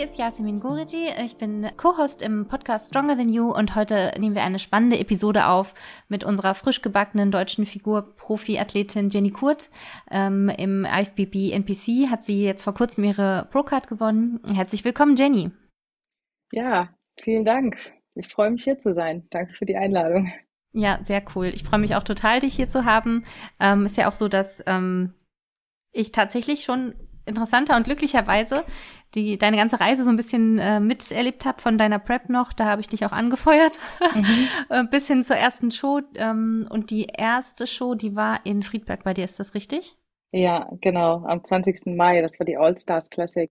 hier ist Yasemin Goriji. Ich bin Co-Host im Podcast Stronger Than You und heute nehmen wir eine spannende Episode auf mit unserer frisch gebackenen deutschen Figur-Profi-Athletin Jenny Kurt. Ähm, Im IFBB NPC hat sie jetzt vor kurzem ihre Pro-Card gewonnen. Herzlich willkommen, Jenny. Ja, vielen Dank. Ich freue mich hier zu sein. Danke für die Einladung. Ja, sehr cool. Ich freue mich auch total, dich hier zu haben. Ähm, ist ja auch so, dass ähm, ich tatsächlich schon interessanter und glücklicherweise die deine ganze Reise so ein bisschen äh, miterlebt habe von deiner Prep noch. Da habe ich dich auch angefeuert mhm. Äh, bis hin zur ersten Show. Ähm, und die erste Show, die war in Friedberg bei dir, ist das richtig? Ja, genau, am 20. Mai. Das war die All Stars Classic.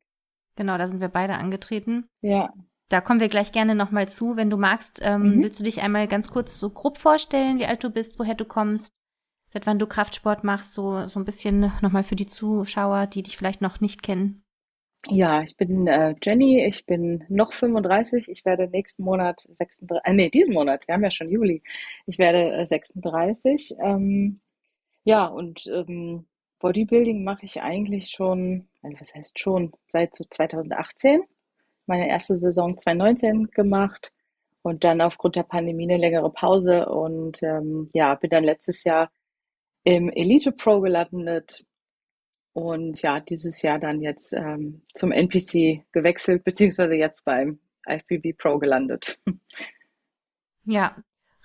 Genau, da sind wir beide angetreten. Ja. Da kommen wir gleich gerne nochmal zu. Wenn du magst, ähm, mhm. willst du dich einmal ganz kurz so grob vorstellen, wie alt du bist, woher du kommst, seit wann du Kraftsport machst, so, so ein bisschen nochmal für die Zuschauer, die dich vielleicht noch nicht kennen? Ja, ich bin äh, Jenny, ich bin noch 35, ich werde nächsten Monat 36, äh, nee, diesen Monat, wir haben ja schon Juli, ich werde äh, 36. Ähm, ja, und ähm, Bodybuilding mache ich eigentlich schon, also was heißt schon, seit so 2018 meine erste Saison 2019 gemacht und dann aufgrund der Pandemie eine längere Pause und ähm, ja, bin dann letztes Jahr im Elite Pro gelandet und ja, dieses Jahr dann jetzt ähm, zum NPC gewechselt, beziehungsweise jetzt beim IFBB Pro gelandet. Ja,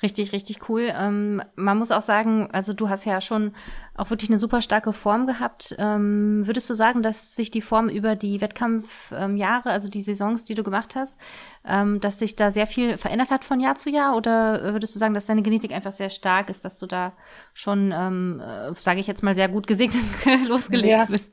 Richtig, richtig cool. Ähm, man muss auch sagen, also du hast ja schon auch wirklich eine super starke Form gehabt. Ähm, würdest du sagen, dass sich die Form über die Wettkampfjahre, also die Saisons, die du gemacht hast, ähm, dass sich da sehr viel verändert hat von Jahr zu Jahr? Oder würdest du sagen, dass deine Genetik einfach sehr stark ist, dass du da schon, ähm, äh, sage ich jetzt mal, sehr gut gesegnet losgelegt ja. bist?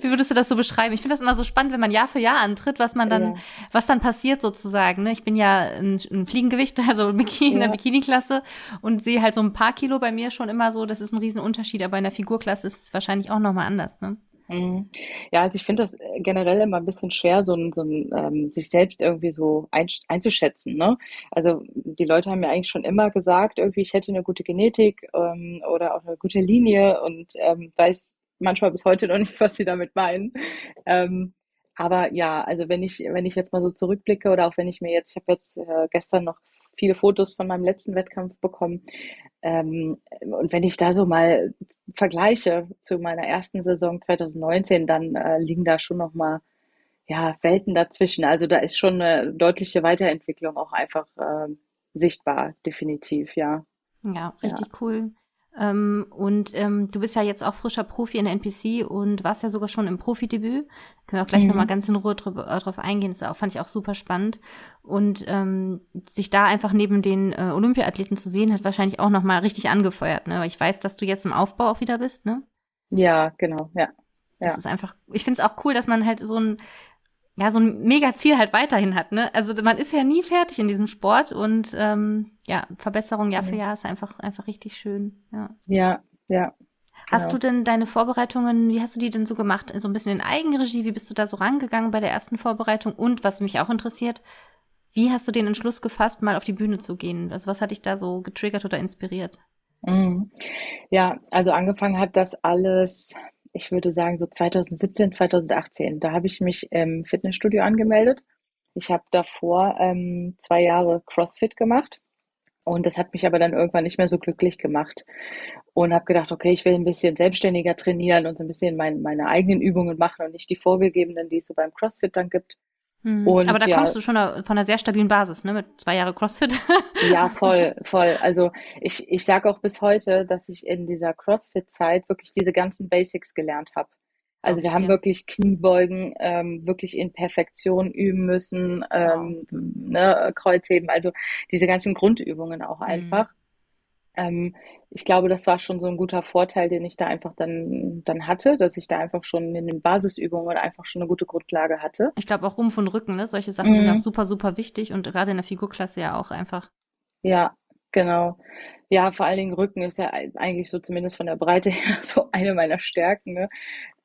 Wie würdest du das so beschreiben? Ich finde das immer so spannend, wenn man Jahr für Jahr antritt, was man dann, ja. was dann passiert sozusagen. Ne? Ich bin ja ein, ein Fliegengewicht, also Bikini, ja. in der Bikini-Klasse und sehe halt so ein paar Kilo bei mir schon immer so, das ist ein Riesenunterschied, aber in der Figurklasse ist es wahrscheinlich auch nochmal anders, ne? Mhm. Ja, also ich finde das äh, generell immer ein bisschen schwer, so so ähm, sich selbst irgendwie so ein, einzuschätzen. Ne? Also die Leute haben mir eigentlich schon immer gesagt, irgendwie ich hätte eine gute Genetik ähm, oder auch eine gute Linie und ähm, weiß manchmal bis heute noch nicht, was sie damit meinen. Ähm, aber ja, also wenn ich wenn ich jetzt mal so zurückblicke oder auch wenn ich mir jetzt, ich habe jetzt äh, gestern noch viele Fotos von meinem letzten Wettkampf bekommen. Ähm, und wenn ich da so mal vergleiche zu meiner ersten Saison 2019, dann äh, liegen da schon noch mal ja, Welten dazwischen. Also da ist schon eine deutliche Weiterentwicklung auch einfach äh, sichtbar, definitiv, ja. Ja, richtig ja. cool. Ähm, und ähm, du bist ja jetzt auch frischer Profi in der NPC und warst ja sogar schon im Profidebüt. Können wir auch gleich mhm. nochmal ganz in Ruhe drauf, äh, drauf eingehen. Das auch, fand ich auch super spannend. Und ähm, sich da einfach neben den äh, Olympiathleten zu sehen, hat wahrscheinlich auch nochmal richtig angefeuert. Ne? ich weiß, dass du jetzt im Aufbau auch wieder bist, ne? Ja, genau, ja. Das ja. ist einfach, ich finde es auch cool, dass man halt so ein ja, so ein mega Ziel halt weiterhin hat, ne? Also man ist ja nie fertig in diesem Sport und ähm, ja, Verbesserung Jahr für Jahr ist einfach, einfach richtig schön. Ja, ja. ja hast genau. du denn deine Vorbereitungen, wie hast du die denn so gemacht? So ein bisschen in Eigenregie, wie bist du da so rangegangen bei der ersten Vorbereitung? Und was mich auch interessiert, wie hast du den Entschluss gefasst, mal auf die Bühne zu gehen? Also was hat dich da so getriggert oder inspiriert? Mhm. Ja, also angefangen hat das alles ich würde sagen so 2017, 2018. Da habe ich mich im Fitnessstudio angemeldet. Ich habe davor ähm, zwei Jahre CrossFit gemacht und das hat mich aber dann irgendwann nicht mehr so glücklich gemacht und habe gedacht, okay, ich will ein bisschen selbstständiger trainieren und so ein bisschen mein, meine eigenen Übungen machen und nicht die vorgegebenen, die es so beim CrossFit dann gibt. Mhm. Und, Aber da ja, kommst du schon von einer sehr stabilen Basis, ne? Mit zwei Jahre CrossFit. ja, voll, voll. Also ich, ich sage auch bis heute, dass ich in dieser CrossFit-Zeit wirklich diese ganzen Basics gelernt habe. Also wir haben wirklich Kniebeugen ähm, wirklich in Perfektion üben müssen, ähm, wow. ne, Kreuzheben, also diese ganzen Grundübungen auch mhm. Ähm, ich glaube, das war schon so ein guter Vorteil, den ich da einfach dann, dann hatte, dass ich da einfach schon in den Basisübungen einfach schon eine gute Grundlage hatte. Ich glaube auch Rumpf und Rücken, ne? Solche Sachen mhm. sind auch super, super wichtig und gerade in der Figurklasse ja auch einfach. Ja, genau. Ja, vor allen Dingen Rücken ist ja eigentlich so zumindest von der Breite her so eine meiner Stärken. Ne?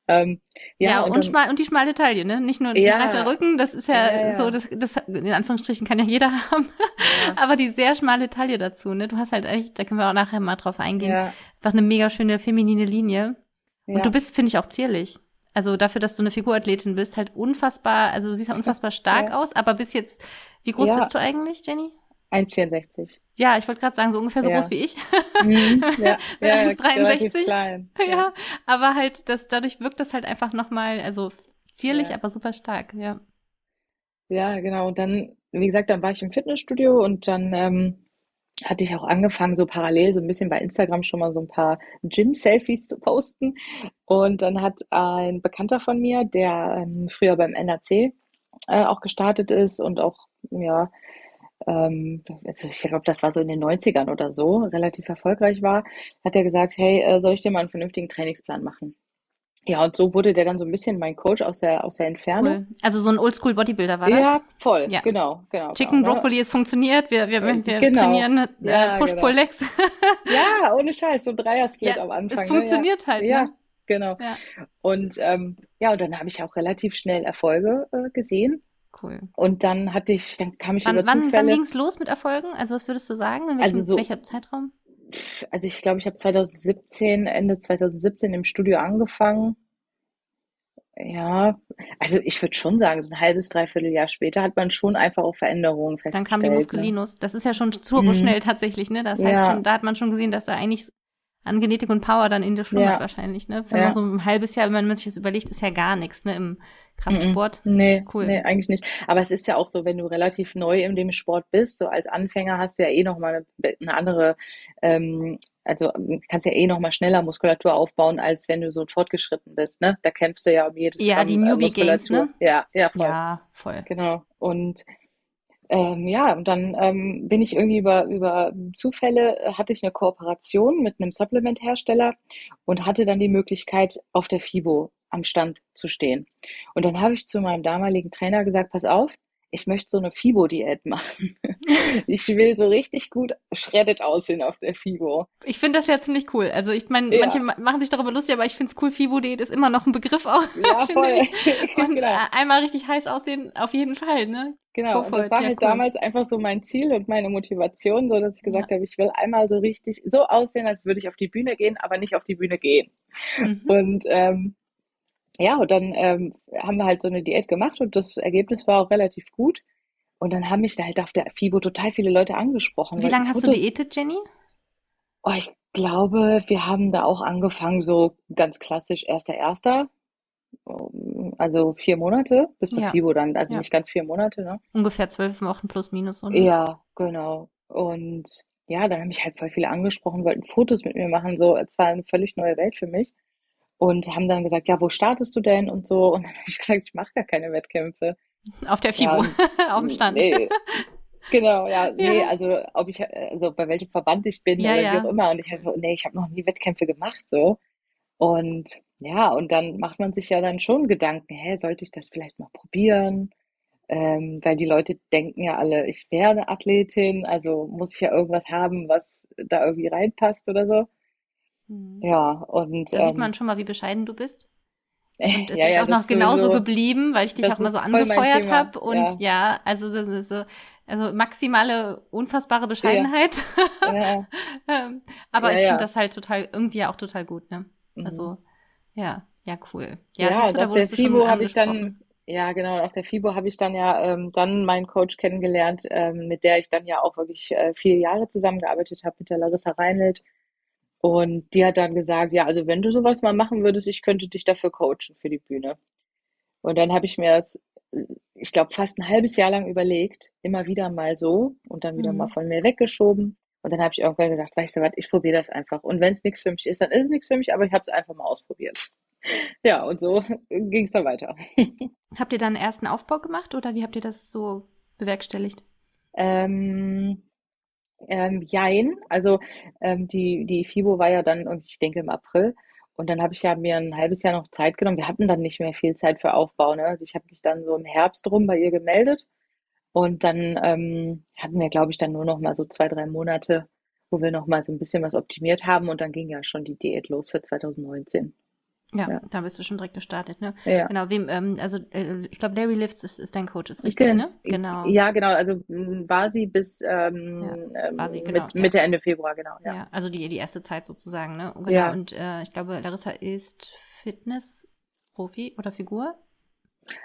Ähm, ja, ja, und, und, schmal, und die schmale Taille, ne? Nicht nur ja, breiter Rücken, das ist ja, ja, ja, so, das, das in Anführungsstrichen kann ja jeder haben, aber die sehr schmale Taille dazu, ne? Du hast halt echt, da können wir auch nachher mal drauf eingehen, einfach eine mega schöne feminine Linie. Und du bist, finde ich, auch zierlich. Also dafür, dass du eine Figurathletin bist, halt unfassbar, also du siehst ja unfassbar stark aus, aber bis jetzt, wie groß bist du eigentlich, Jenny? 1,64. Ja, ich wollte gerade sagen, so ungefähr so ja. groß wie ich. Mhm, ja, ja 1,63. Klein. Ja. ja, aber halt, das, dadurch wirkt das halt einfach nochmal, also zierlich, ja. aber super stark, ja. Ja, genau. Und dann, wie gesagt, dann war ich im Fitnessstudio und dann ähm, hatte ich auch angefangen, so parallel so ein bisschen bei Instagram schon mal so ein paar Gym-Selfies zu posten. Und dann hat ein Bekannter von mir, der ähm, früher beim NRC äh, auch gestartet ist und auch, ja, ich glaube, das war so in den 90ern oder so, relativ erfolgreich war, hat er gesagt, hey, äh, soll ich dir mal einen vernünftigen Trainingsplan machen? Ja, und so wurde der dann so ein bisschen mein Coach aus der, aus der Entfernung. Cool. Also so ein Oldschool Bodybuilder war das? Ja, voll, ja. genau, genau. Chicken genau, Broccoli, es funktioniert, wir, wir, wir genau. trainieren äh, ja, Push-Pull-Legs. Genau. ja, ohne Scheiß, so ein Dreier-Split ja, am Anfang. Es funktioniert ne? halt, Ja, ne? genau. Und ähm, ja, und dann habe ich auch relativ schnell Erfolge äh, gesehen. Cool. Und dann hatte ich, dann kam ich wann, über wann, Zufälle. Wann ging es los mit Erfolgen? Also was würdest du sagen? In welchem, also so, welcher Zeitraum? Also ich glaube, ich habe 2017, Ende 2017 im Studio angefangen ja, also ich würde schon sagen, so ein halbes, dreiviertel Jahr später hat man schon einfach auch Veränderungen festgestellt. Dann kam die ne? Musculinus. Das ist ja schon turbo schnell mhm. tatsächlich, ne? Das heißt Ja. schon, da hat man schon gesehen, dass da eigentlich an Genetik und Power dann in der schlummert Ja. wahrscheinlich, ne? Wenn Ja. man so ein halbes Jahr, wenn man sich das überlegt, ist ja gar nichts, ne? Im Kraftsport. Nee, Cool. nee, eigentlich nicht. Aber es ist ja auch so, wenn du relativ neu in dem Sport bist, so als Anfänger hast du ja eh nochmal eine, eine andere, ähm, also kannst ja eh nochmal schneller Muskulatur aufbauen, als wenn du so fortgeschritten bist, ne? Da kämpfst du ja um jedes Ja, Gramm die äh, Newbie Games, ne? Ja, ja, voll. Ja, voll. Genau. Und ähm, ja, und dann ähm, bin ich irgendwie über, über Zufälle, äh, hatte ich eine Kooperation mit einem Supplement-Hersteller und hatte dann die Möglichkeit, auf der FIBO am Stand zu stehen. Und dann habe ich zu meinem damaligen Trainer gesagt, pass auf, ich möchte so eine FIBO-Diät machen. Ich will so richtig gut shredded aussehen auf der FIBO. Ich finde das ja ziemlich cool. Also ich meine, Ja. manche ma- machen sich darüber lustig, aber ich finde es cool, Fibo-Diät ist immer noch ein Begriff auch, Ja, finde voll. ich. Und Genau. äh, einmal richtig heiß aussehen, auf jeden Fall, ne? Genau, Go und das war Ja, halt cool. damals einfach so mein Ziel und meine Motivation, so dass ich gesagt habe, ich will einmal so richtig so aussehen, als würde ich auf die Bühne gehen, aber nicht auf die Bühne gehen. Mhm. Und ähm, ja, und dann ähm, haben wir halt so eine Diät gemacht und das Ergebnis war auch relativ gut. Und dann haben mich da halt auf der FIBO total viele Leute angesprochen, Wie lange hast du Fotos, diätet, Jenny? oh, ich glaube, wir haben da auch angefangen, so ganz klassisch erster, erster, also vier Monate bis zur Ja. FIBO dann, also Ja. nicht ganz vier Monate, ne? Ungefähr zwölf Wochen plus minus. So, ne? Ja, genau. Und ja, dann haben mich halt voll viele angesprochen, wollten Fotos mit mir machen, so, es war eine völlig neue Welt für mich. Und haben dann gesagt, ja, wo startest du denn und so. Und dann habe ich gesagt, ich mache gar keine Wettkämpfe. Auf der Ja, Fibo, auf dem Stand. nee, genau, ja, nee, Ja. also ob ich, also bei welchem Verband ich bin Ja, oder wie auch immer. Und ich so, nee, ich habe noch nie Wettkämpfe gemacht, so. Und ja, und dann macht man sich ja dann schon Gedanken, hä, sollte ich das vielleicht mal probieren? Ähm, weil die Leute denken ja alle, ich wäre eine Athletin, also muss ich ja irgendwas haben, was da irgendwie reinpasst oder so. Mhm. Ja, und Da sieht ähm, man schon mal, wie bescheiden du bist. Und es ja, ist ja, auch noch genauso sowieso. geblieben, weil ich dich auch mal so angefeuert habe. Und ja. ja. also das ist so, also maximale, unfassbare Bescheidenheit. Ja, Ähm, Aber ich finde das halt total, irgendwie auch total gut, ne? mhm. Also, ja, ja, cool. Ja, Ja, siehst du, da auf der FIBO habe ich dann, ja genau, auf der FIBO habe ich dann ja ähm, dann meinen Coach kennengelernt, ähm, mit der ich dann ja auch wirklich äh, vier Jahre zusammengearbeitet habe, mit der Larissa Reinelt. Und die hat dann gesagt, ja, also wenn du sowas mal machen würdest, ich könnte dich dafür coachen für die Bühne. Und dann habe ich mir das, ich glaube, fast ein halbes Jahr lang überlegt, immer wieder mal so und dann wieder mal Mhm. von mir weggeschoben. Und dann habe ich irgendwann gesagt, weißt du was, ich probiere das einfach. Und wenn es nichts für mich ist, dann ist es nichts für mich, aber ich habe es einfach mal ausprobiert. Ja, und so ging es dann weiter. Habt ihr dann einen ersten Aufbau gemacht oder wie habt ihr das so bewerkstelligt? Ähm, ähm, jein, also ähm, die, die FIBO war ja dann, ich denke, im April. Und dann habe ich ja mir ein halbes Jahr noch Zeit genommen. Wir hatten dann nicht mehr viel Zeit für Aufbau, ne? Also ich habe mich dann so im Herbst rum bei ihr gemeldet. Und dann ähm, hatten wir, glaube ich, dann nur noch mal so zwei, drei Monate, wo wir noch mal so ein bisschen was optimiert haben. Und dann ging ja schon die Diät los für 2019. Ja, Ja. da bist du schon direkt gestartet, ne? Ja. Genau, wem, ähm, also äh, ich glaube, Larry Lifts ist, ist dein Coach, ist richtig, Gen ne? Genau. Ja, genau. Also war sie bis ähm, ähm, war sie, genau, mit ja. Mitte, Ende Februar, genau. Ja, Ja. also die, die erste Zeit sozusagen, ne? Genau. Ja. Und äh, ich glaube, Larissa ist Fitness Profi oder Figur?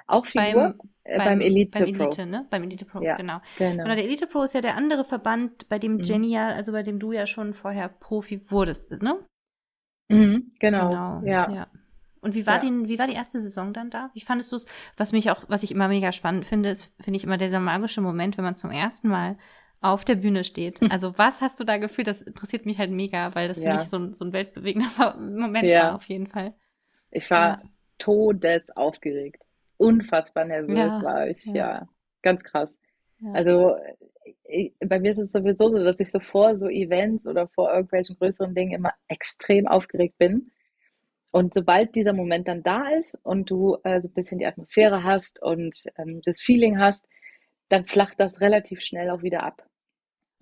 Auch Figur Beim, äh, beim, beim Elite beim Pro. Elite, ne? Beim Elite Pro, Ja, genau. Genau. Genau, der Elite Pro ist ja der andere Verband, bei dem Mhm. Jenny ja, also bei dem du ja schon vorher Profi wurdest, ne? Mhm, genau. Ja. ja. Und wie war Ja. die, wie war die erste Saison dann da? Wie fandest du es? Was mich auch, was ich immer mega spannend finde, ist, finde ich immer dieser magische Moment, wenn man zum ersten Mal auf der Bühne steht. Also was hast du da gefühlt? Das interessiert mich halt mega, weil das für Ja. mich so ein, so ein weltbewegender Moment Ja. war, auf jeden Fall. Ich war todesaufgeregt. Unfassbar nervös Ja, war ich, ja. ja. Ganz krass. Ja. Also bei mir ist es sowieso so, dass ich so vor so Events oder vor irgendwelchen größeren Dingen immer extrem aufgeregt bin. Und sobald dieser Moment dann da ist und du äh, so ein bisschen die Atmosphäre hast und ähm, das Feeling hast, dann flacht das relativ schnell auch wieder ab.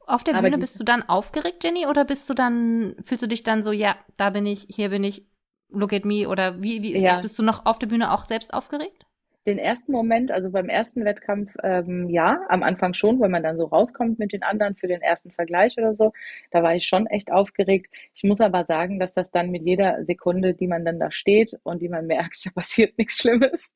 Auf der Bühne bist du dann aufgeregt, Jenny, oder bist du dann, fühlst du dich dann so, ja, da bin ich, hier bin ich, look at me, oder wie, wie ist Ja. das? Bist du noch auf der Bühne auch selbst aufgeregt? Den ersten Moment, also beim ersten Wettkampf, ähm, ja, am Anfang schon, weil man dann so rauskommt mit den anderen für den ersten Vergleich oder so, da war ich schon echt aufgeregt. Ich muss aber sagen, dass das dann mit jeder Sekunde, die man dann da steht und die man merkt, da passiert nichts Schlimmes,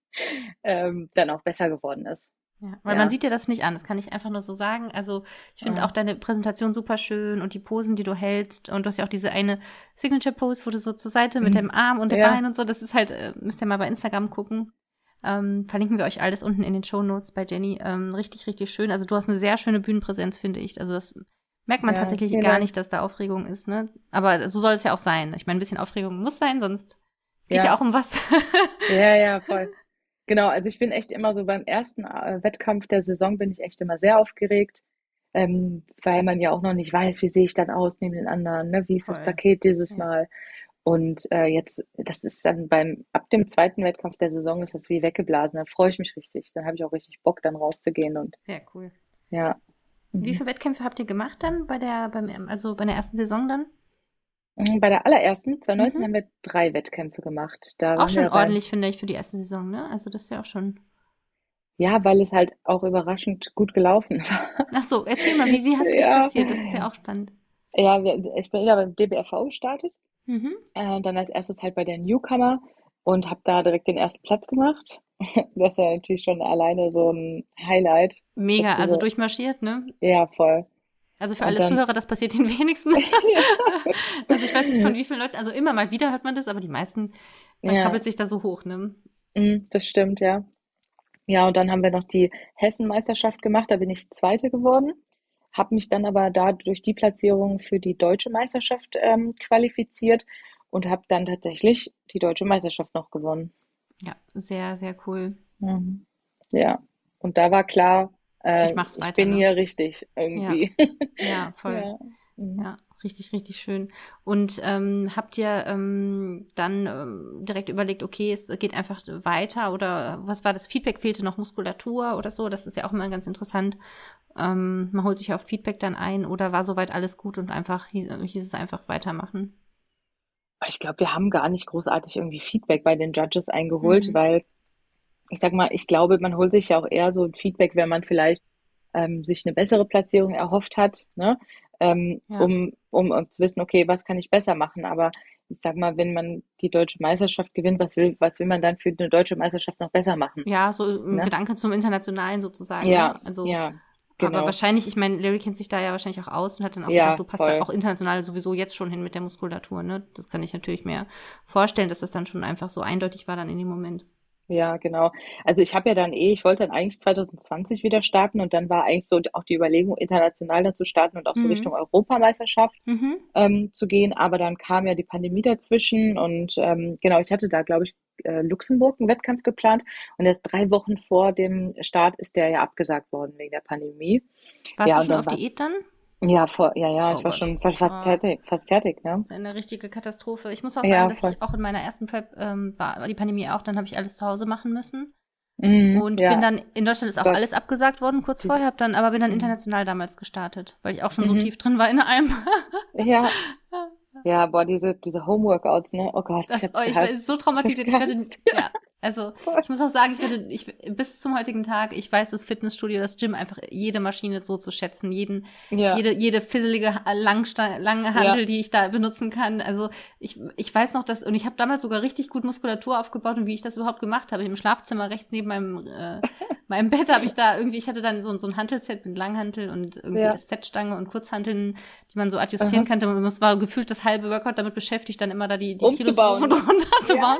ähm, dann auch besser geworden ist. Ja, weil Ja. man sieht dir das nicht an, das kann ich einfach nur so sagen. Also ich finde Ja. auch deine Präsentation super schön und die Posen, die du hältst und du hast ja auch diese eine Signature-Pose, wo du so zur Seite mit Mhm. dem Arm und dem. Bein und so, das ist halt, äh, müsst ihr mal bei Instagram gucken. Ähm, verlinken wir euch alles unten in den Shownotes bei Jenny. Ähm, richtig, richtig schön. Also du hast eine sehr schöne Bühnenpräsenz, finde ich. Also das merkt man Ja, tatsächlich gar Dank. nicht, dass da Aufregung ist, ne? Aber so soll es ja auch sein. Ich meine, ein bisschen Aufregung muss sein, sonst es geht ja, Ja. auch um was. Ja, ja, voll. Genau, also ich bin echt immer so beim ersten äh, Wettkampf der Saison bin ich echt immer sehr aufgeregt, ähm, weil man ja auch noch nicht weiß, wie sehe ich dann aus neben den anderen, ne? Wie ist das Voll. Paket dieses Ja. Mal? Und äh, jetzt, das ist dann beim, ab dem zweiten Wettkampf der Saison ist das wie weggeblasen. Da freue ich mich richtig. Dann habe ich auch richtig Bock, dann rauszugehen und Sehr cool. ja. Wie Mhm. viele Wettkämpfe habt ihr gemacht dann bei der, beim, also bei der ersten Saison dann? Mhm, Bei der allerersten, 2019, Mhm. haben wir drei Wettkämpfe gemacht. Da Auch schon ordentlich, finde ich, für die erste Saison, ne? Also das ist ja auch schon. ja, weil es halt auch überraschend gut gelaufen war. Ach so, erzähl mal, wie, wie hast du dich Ja. platziert? Das ist ja auch spannend. Ja, wir, ich bin ja beim DBFV gestartet. Mhm. Äh, dann als erstes halt bei der Newcomer und habe da direkt den ersten Platz gemacht. Das war natürlich schon alleine so ein Highlight. Mega, also so- durchmarschiert, ne? Ja, voll. Also für alle dann- Zuhörer, das passiert den wenigsten. Also ich weiß nicht von wie vielen Leuten, also immer mal wieder hört man das, aber die meisten, man Ja. krabbelt sich da so hoch, ne? Mm, Das stimmt, ja. Ja, und dann haben wir noch die Hessen-Meisterschaft gemacht. Da bin ich Zweite geworden. Habe mich dann aber da durch die Platzierung für die deutsche Meisterschaft ähm, qualifiziert und habe dann tatsächlich die deutsche Meisterschaft noch gewonnen. Ja, sehr, sehr cool. Mhm. Ja, und da war klar, äh, Ich mach's ich weiter, bin ne? hier richtig irgendwie. Ja, voll. Ja. Mhm. Ja, richtig, richtig schön. Und ähm, habt ihr ähm, dann ähm, direkt überlegt, okay, es geht einfach weiter oder was war das Feedback? Fehlte noch Muskulatur oder so? Das ist ja auch immer ganz interessant. Ähm, man holt sich auf Feedback dann ein oder war soweit alles gut und einfach hieß, hieß es einfach weitermachen? Ich glaube, wir haben gar nicht großartig irgendwie Feedback bei den Judges eingeholt, Mhm. weil ich sag mal, ich glaube, man holt sich ja auch eher so ein Feedback, wenn man vielleicht ähm, sich eine bessere Platzierung erhofft hat, ne? Ähm, Ja. um, um, um zu wissen, okay, was kann ich besser machen? Aber ich sag mal, wenn man die deutsche Meisterschaft gewinnt, was will, was will man dann für eine deutsche Meisterschaft noch besser machen? Ja, so ein Ne? Gedanke zum Internationalen sozusagen. Ja, ne? Also, ja, aber genau. wahrscheinlich, ich meine, Larry kennt sich da ja wahrscheinlich auch aus und hat dann auch Ja, gedacht, du passt voll. da auch international sowieso jetzt schon hin mit der Muskulatur, ne? Das kann ich natürlich mehr vorstellen, dass das dann schon einfach so eindeutig war dann in dem Moment. Ja, genau. Also ich habe ja dann eh, ich wollte dann eigentlich 2020 wieder starten und dann war eigentlich so auch die Überlegung, international dann zu starten und auch so Mhm. Richtung Europameisterschaft Mhm. ähm, zu gehen. Aber dann kam ja die Pandemie dazwischen und ähm, genau, ich hatte da, glaube ich, äh, Luxemburg einen Wettkampf geplant und erst drei Wochen vor dem Start ist der ja abgesagt worden wegen der Pandemie. Warst Ja, du schon auf war- Diät dann? Ja, vor, ja, ja, Oh ich war Gott. schon fa- fast Ah. fertig, fast fertig, ne? Das ist eine richtige Katastrophe. Ich muss auch Ja, sagen, dass voll. ich auch in meiner ersten Prep ähm, war, die Pandemie auch, dann habe ich alles zu Hause machen müssen. Mhm, Und ja. bin dann, in Deutschland ist auch Gott. alles abgesagt worden kurz vorher, hab dann, aber bin dann Mhm. international damals gestartet, weil ich auch schon so Mhm. tief drin war in allem. Ja, ja, boah, diese, diese Homeworkouts, ne? Oh Gott, Das, ich hab's oh, ich war so traumatisiert. Ich hab's ja, Also ich muss auch sagen, ich würde, ich, bis zum heutigen Tag, ich weiß das Fitnessstudio, das Gym, einfach jede Maschine so zu schätzen, jeden, ja. jede, jede fisselige Langsta lange Handel, ja. die ich da benutzen kann. Also ich, ich weiß noch, dass, und ich habe damals sogar richtig gut Muskulatur aufgebaut und wie ich das überhaupt gemacht habe. Im Schlafzimmer rechts neben meinem, äh, meinem Bett habe ich da irgendwie, ich hatte dann so, so ein Hantelset mit Langhantel und irgendwie ja. Setstange und Kurzhanteln, die man so adjustieren Aha. konnte. Und es war gefühlt das halbe Workout damit beschäftigt, dann immer da die, die Kilos hoch und runter zu bauen.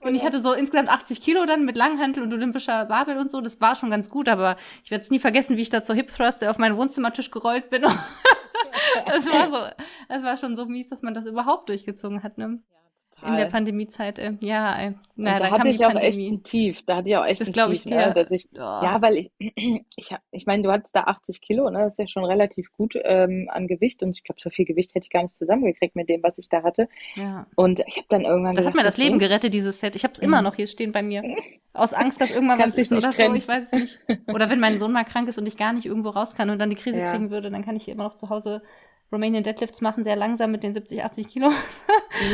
Und ich genau. hatte so insgesamt 80 Kilo dann mit Langhantel und olympischer Babel und so. Das war schon ganz gut, aber ich werde es nie vergessen, wie ich da zur Hip Thrust auf meinen Wohnzimmertisch gerollt bin. das war so, das war schon so mies, dass man das überhaupt durchgezogen hat, ne? Total. In der Pandemiezeit, äh, ja, äh, na, da hatte ich auch echt ein Tief, da hatte ich auch echt das ein Tief, ich ne, dir, ne, dass ich, oh. ja, weil ich, ich, ich meine, du hattest da 80 Kilo, ne, das ist ja schon relativ gut ähm, an Gewicht und ich glaube, so viel Gewicht hätte ich gar nicht zusammengekriegt mit dem, was ich da hatte. Ja. Und ich habe dann irgendwann Das gesagt, hat mir das Leben gerettet, dieses Set. Ich habe es immer mhm. noch hier stehen bei mir. Aus Angst, dass irgendwann was ist oder trennen. so, ich weiß es nicht. Oder wenn mein Sohn mal krank ist und ich gar nicht irgendwo raus kann und dann die Krise ja. kriegen würde, dann kann ich immer noch zu Hause Romanian Deadlifts machen, sehr langsam mit den 70, 80 Kilo,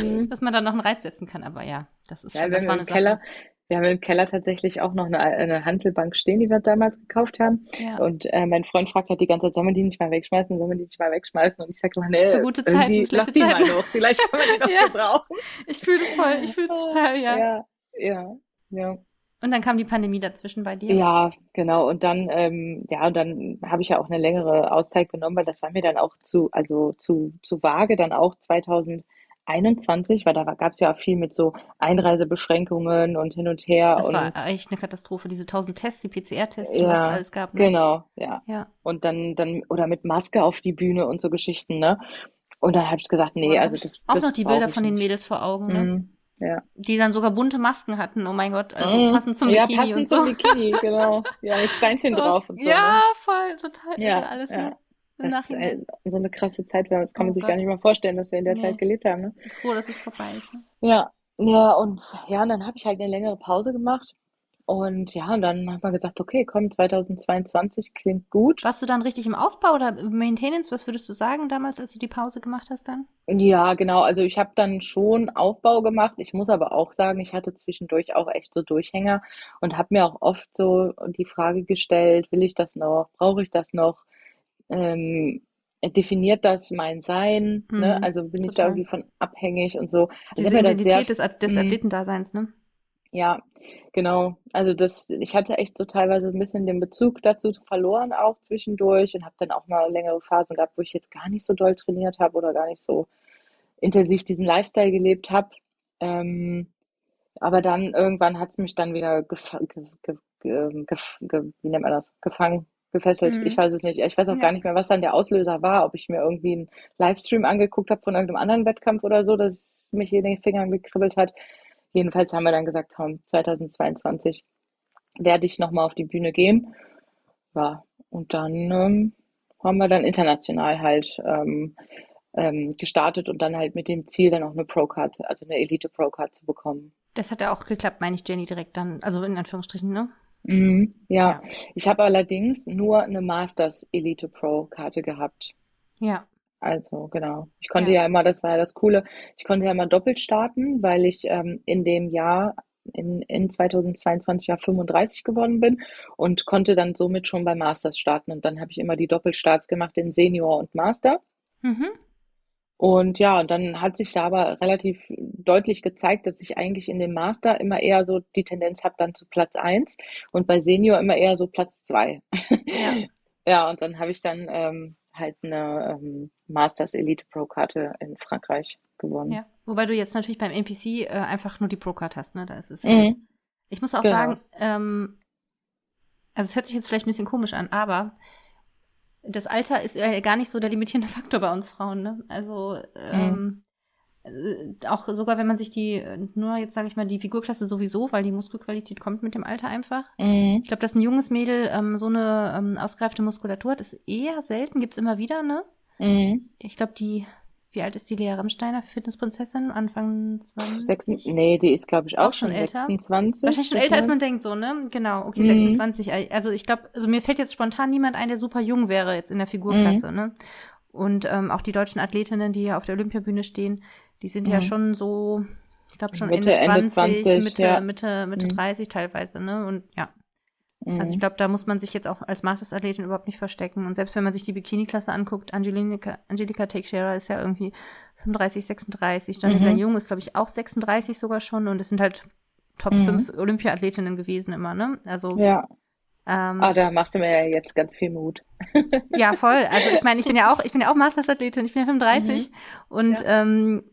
mhm. dass man da noch einen Reiz setzen kann. Aber ja, das ist ja, schon, das war eine Keller, Wir haben im Keller tatsächlich auch noch eine, eine Handelbank stehen, die wir damals gekauft haben. Ja. Und äh, mein Freund fragt halt die ganze Zeit, sollen wir die nicht mal wegschmeißen, sollen wir die nicht mal wegschmeißen? Und ich sage immer, nee, Für gute Zeiten, lass die Zeiten. mal noch, vielleicht kann man die noch ja. gebrauchen. Ich fühle das voll, ich fühle es total, ja. Ja, ja, ja. Und dann kam die Pandemie dazwischen bei dir? Ja, genau. Und dann, ähm, ja, und dann habe ich ja auch eine längere Auszeit genommen, weil das war mir dann auch zu, also zu, zu vage, dann auch 2021, weil da gab es ja auch viel mit so Einreisebeschränkungen und hin und her. Das und, war echt eine Katastrophe, diese tausend Tests, die PCR-Tests, die ja, es alles gab. Ne? Genau, ja. ja. Und dann, dann, oder mit Maske auf die Bühne und so Geschichten, ne? Und dann habe ich gesagt, nee, also das. Auch das noch die Bilder von den Mädels vor Augen, ne? Mhm. Ja. Die dann sogar bunte Masken hatten, oh mein Gott, also mm. passend zum ja, Bikini passend und so. zum Bikini, genau. Ja, mit Steinchen drauf und so. Ja, ne? voll, total ja, alles, ja. ne? Das ist äh, so eine krasse Zeit, das kann man oh sich Gott. gar nicht mehr vorstellen, dass wir in der nee. Zeit gelebt haben. Ne? Ich bin froh, dass es vorbei ist. Ne? Ja, ja, und ja, und dann habe ich halt eine längere Pause gemacht und ja, und dann hat man gesagt, okay, komm, 2022 klingt gut. Warst du dann richtig im Aufbau oder Maintenance? Was würdest du sagen damals, als du die Pause gemacht hast dann? Ja, genau. Also ich habe dann schon Aufbau gemacht. Ich muss aber auch sagen, ich hatte zwischendurch auch echt so Durchhänger und habe mir auch oft so die Frage gestellt, will ich das noch? Brauche ich das noch? Ähm, definiert das mein Sein? Mhm, ne? Also bin total. ich da irgendwie von abhängig und so. Also Diese Identität des, des mhm. Athletendaseins, ne? Ja, genau. Also das, ich hatte echt so teilweise ein bisschen den Bezug dazu verloren auch zwischendurch und habe dann auch mal längere Phasen gehabt, wo ich jetzt gar nicht so doll trainiert habe oder gar nicht so intensiv diesen Lifestyle gelebt habe. Ähm, aber dann irgendwann hat es mich dann wieder gef ge ge ge wie nennt man das? gefangen, gefesselt. Mhm. Ich weiß es nicht. Ich weiß auch ja. gar nicht mehr, was dann der Auslöser war. Ob ich mir irgendwie einen Livestream angeguckt habe von irgendeinem anderen Wettkampf oder so, dass mich in den Fingern gekribbelt hat. Jedenfalls haben wir dann gesagt, komm, 2022 werde ich nochmal auf die Bühne gehen. Ja, und dann ähm, haben wir dann international halt ähm, ähm, gestartet und dann halt mit dem Ziel, dann auch eine Pro-Card, also eine Elite Pro-Card zu bekommen. Das hat ja auch geklappt, meine ich, Jenny, direkt dann, also in Anführungsstrichen, ne? Mhm, ja. ja. ich habe allerdings nur eine Masters Elite Pro-Karte gehabt. Ja. Also genau. Ich konnte ja. ja immer, das war ja das Coole, ich konnte ja immer doppelt starten, weil ich ähm, in dem Jahr in, in 2022 ja 35 geworden bin und konnte dann somit schon bei Masters starten. Und dann habe ich immer die Doppelstarts gemacht in Senior und Master. Mhm. Und ja, und dann hat sich da aber relativ deutlich gezeigt, dass ich eigentlich in dem Master immer eher so die Tendenz habe dann zu Platz 1 und bei Senior immer eher so Platz 2. Ja. ja, und dann habe ich dann ähm, halt eine ähm, Masters Elite Pro Karte in Frankreich gewonnen. Ja, wobei du jetzt natürlich beim NPC äh, einfach nur die Pro Card hast, ne? Da ist es. Mhm. Ich muss auch genau. sagen, ähm, also es hört sich jetzt vielleicht ein bisschen komisch an, aber das Alter ist ja gar nicht so der limitierende Faktor bei uns Frauen, ne? Also ähm, mhm. Äh, auch sogar wenn man sich die, nur jetzt sage ich mal, die Figurklasse sowieso, weil die Muskelqualität kommt mit dem Alter einfach. Mhm. Ich glaube, dass ein junges Mädel ähm, so eine ähm, ausgereifte Muskulatur hat, ist eher selten, gibt's immer wieder, ne? Mhm. Ich glaube, die, wie alt ist die Lea Rammsteiner, Fitnessprinzessin? Anfang 20? Sechs, nee, die ist, glaube ich, auch, auch schon älter. 26. Wahrscheinlich schon älter, als man denkt, so, ne? Genau, okay, mhm. 26. Also ich glaube, also mir fällt jetzt spontan niemand ein, der super jung wäre jetzt in der Figurklasse, mhm. ne? Und ähm, auch die deutschen Athletinnen, die hier auf der Olympiabühne stehen, die sind mhm. ja schon so Ich glaube schon Mitte, Ende 20, Ende 20 Mitte, ja. Mitte, Mitte Mhm. 30 teilweise, ne? Und ja. Mhm. Also ich glaube, da muss man sich jetzt auch als Masters-Athletin überhaupt nicht verstecken. Und selbst wenn man sich die Bikini-Klasse anguckt, Angelika, Angelika Teixeira ist ja irgendwie 35, 36. Janela Mhm. Jung ist, glaube ich, auch 36 sogar schon. Und es sind halt Top Mhm. 5 Olympia-Athletinnen gewesen immer, ne? Also, ja. ähm, Ah, da machst du mir ja jetzt ganz viel Mut. ja, voll. Also ich meine, ich bin ja auch, ich bin ja auch Masters-Athletin, ich bin ja 35 und ähm,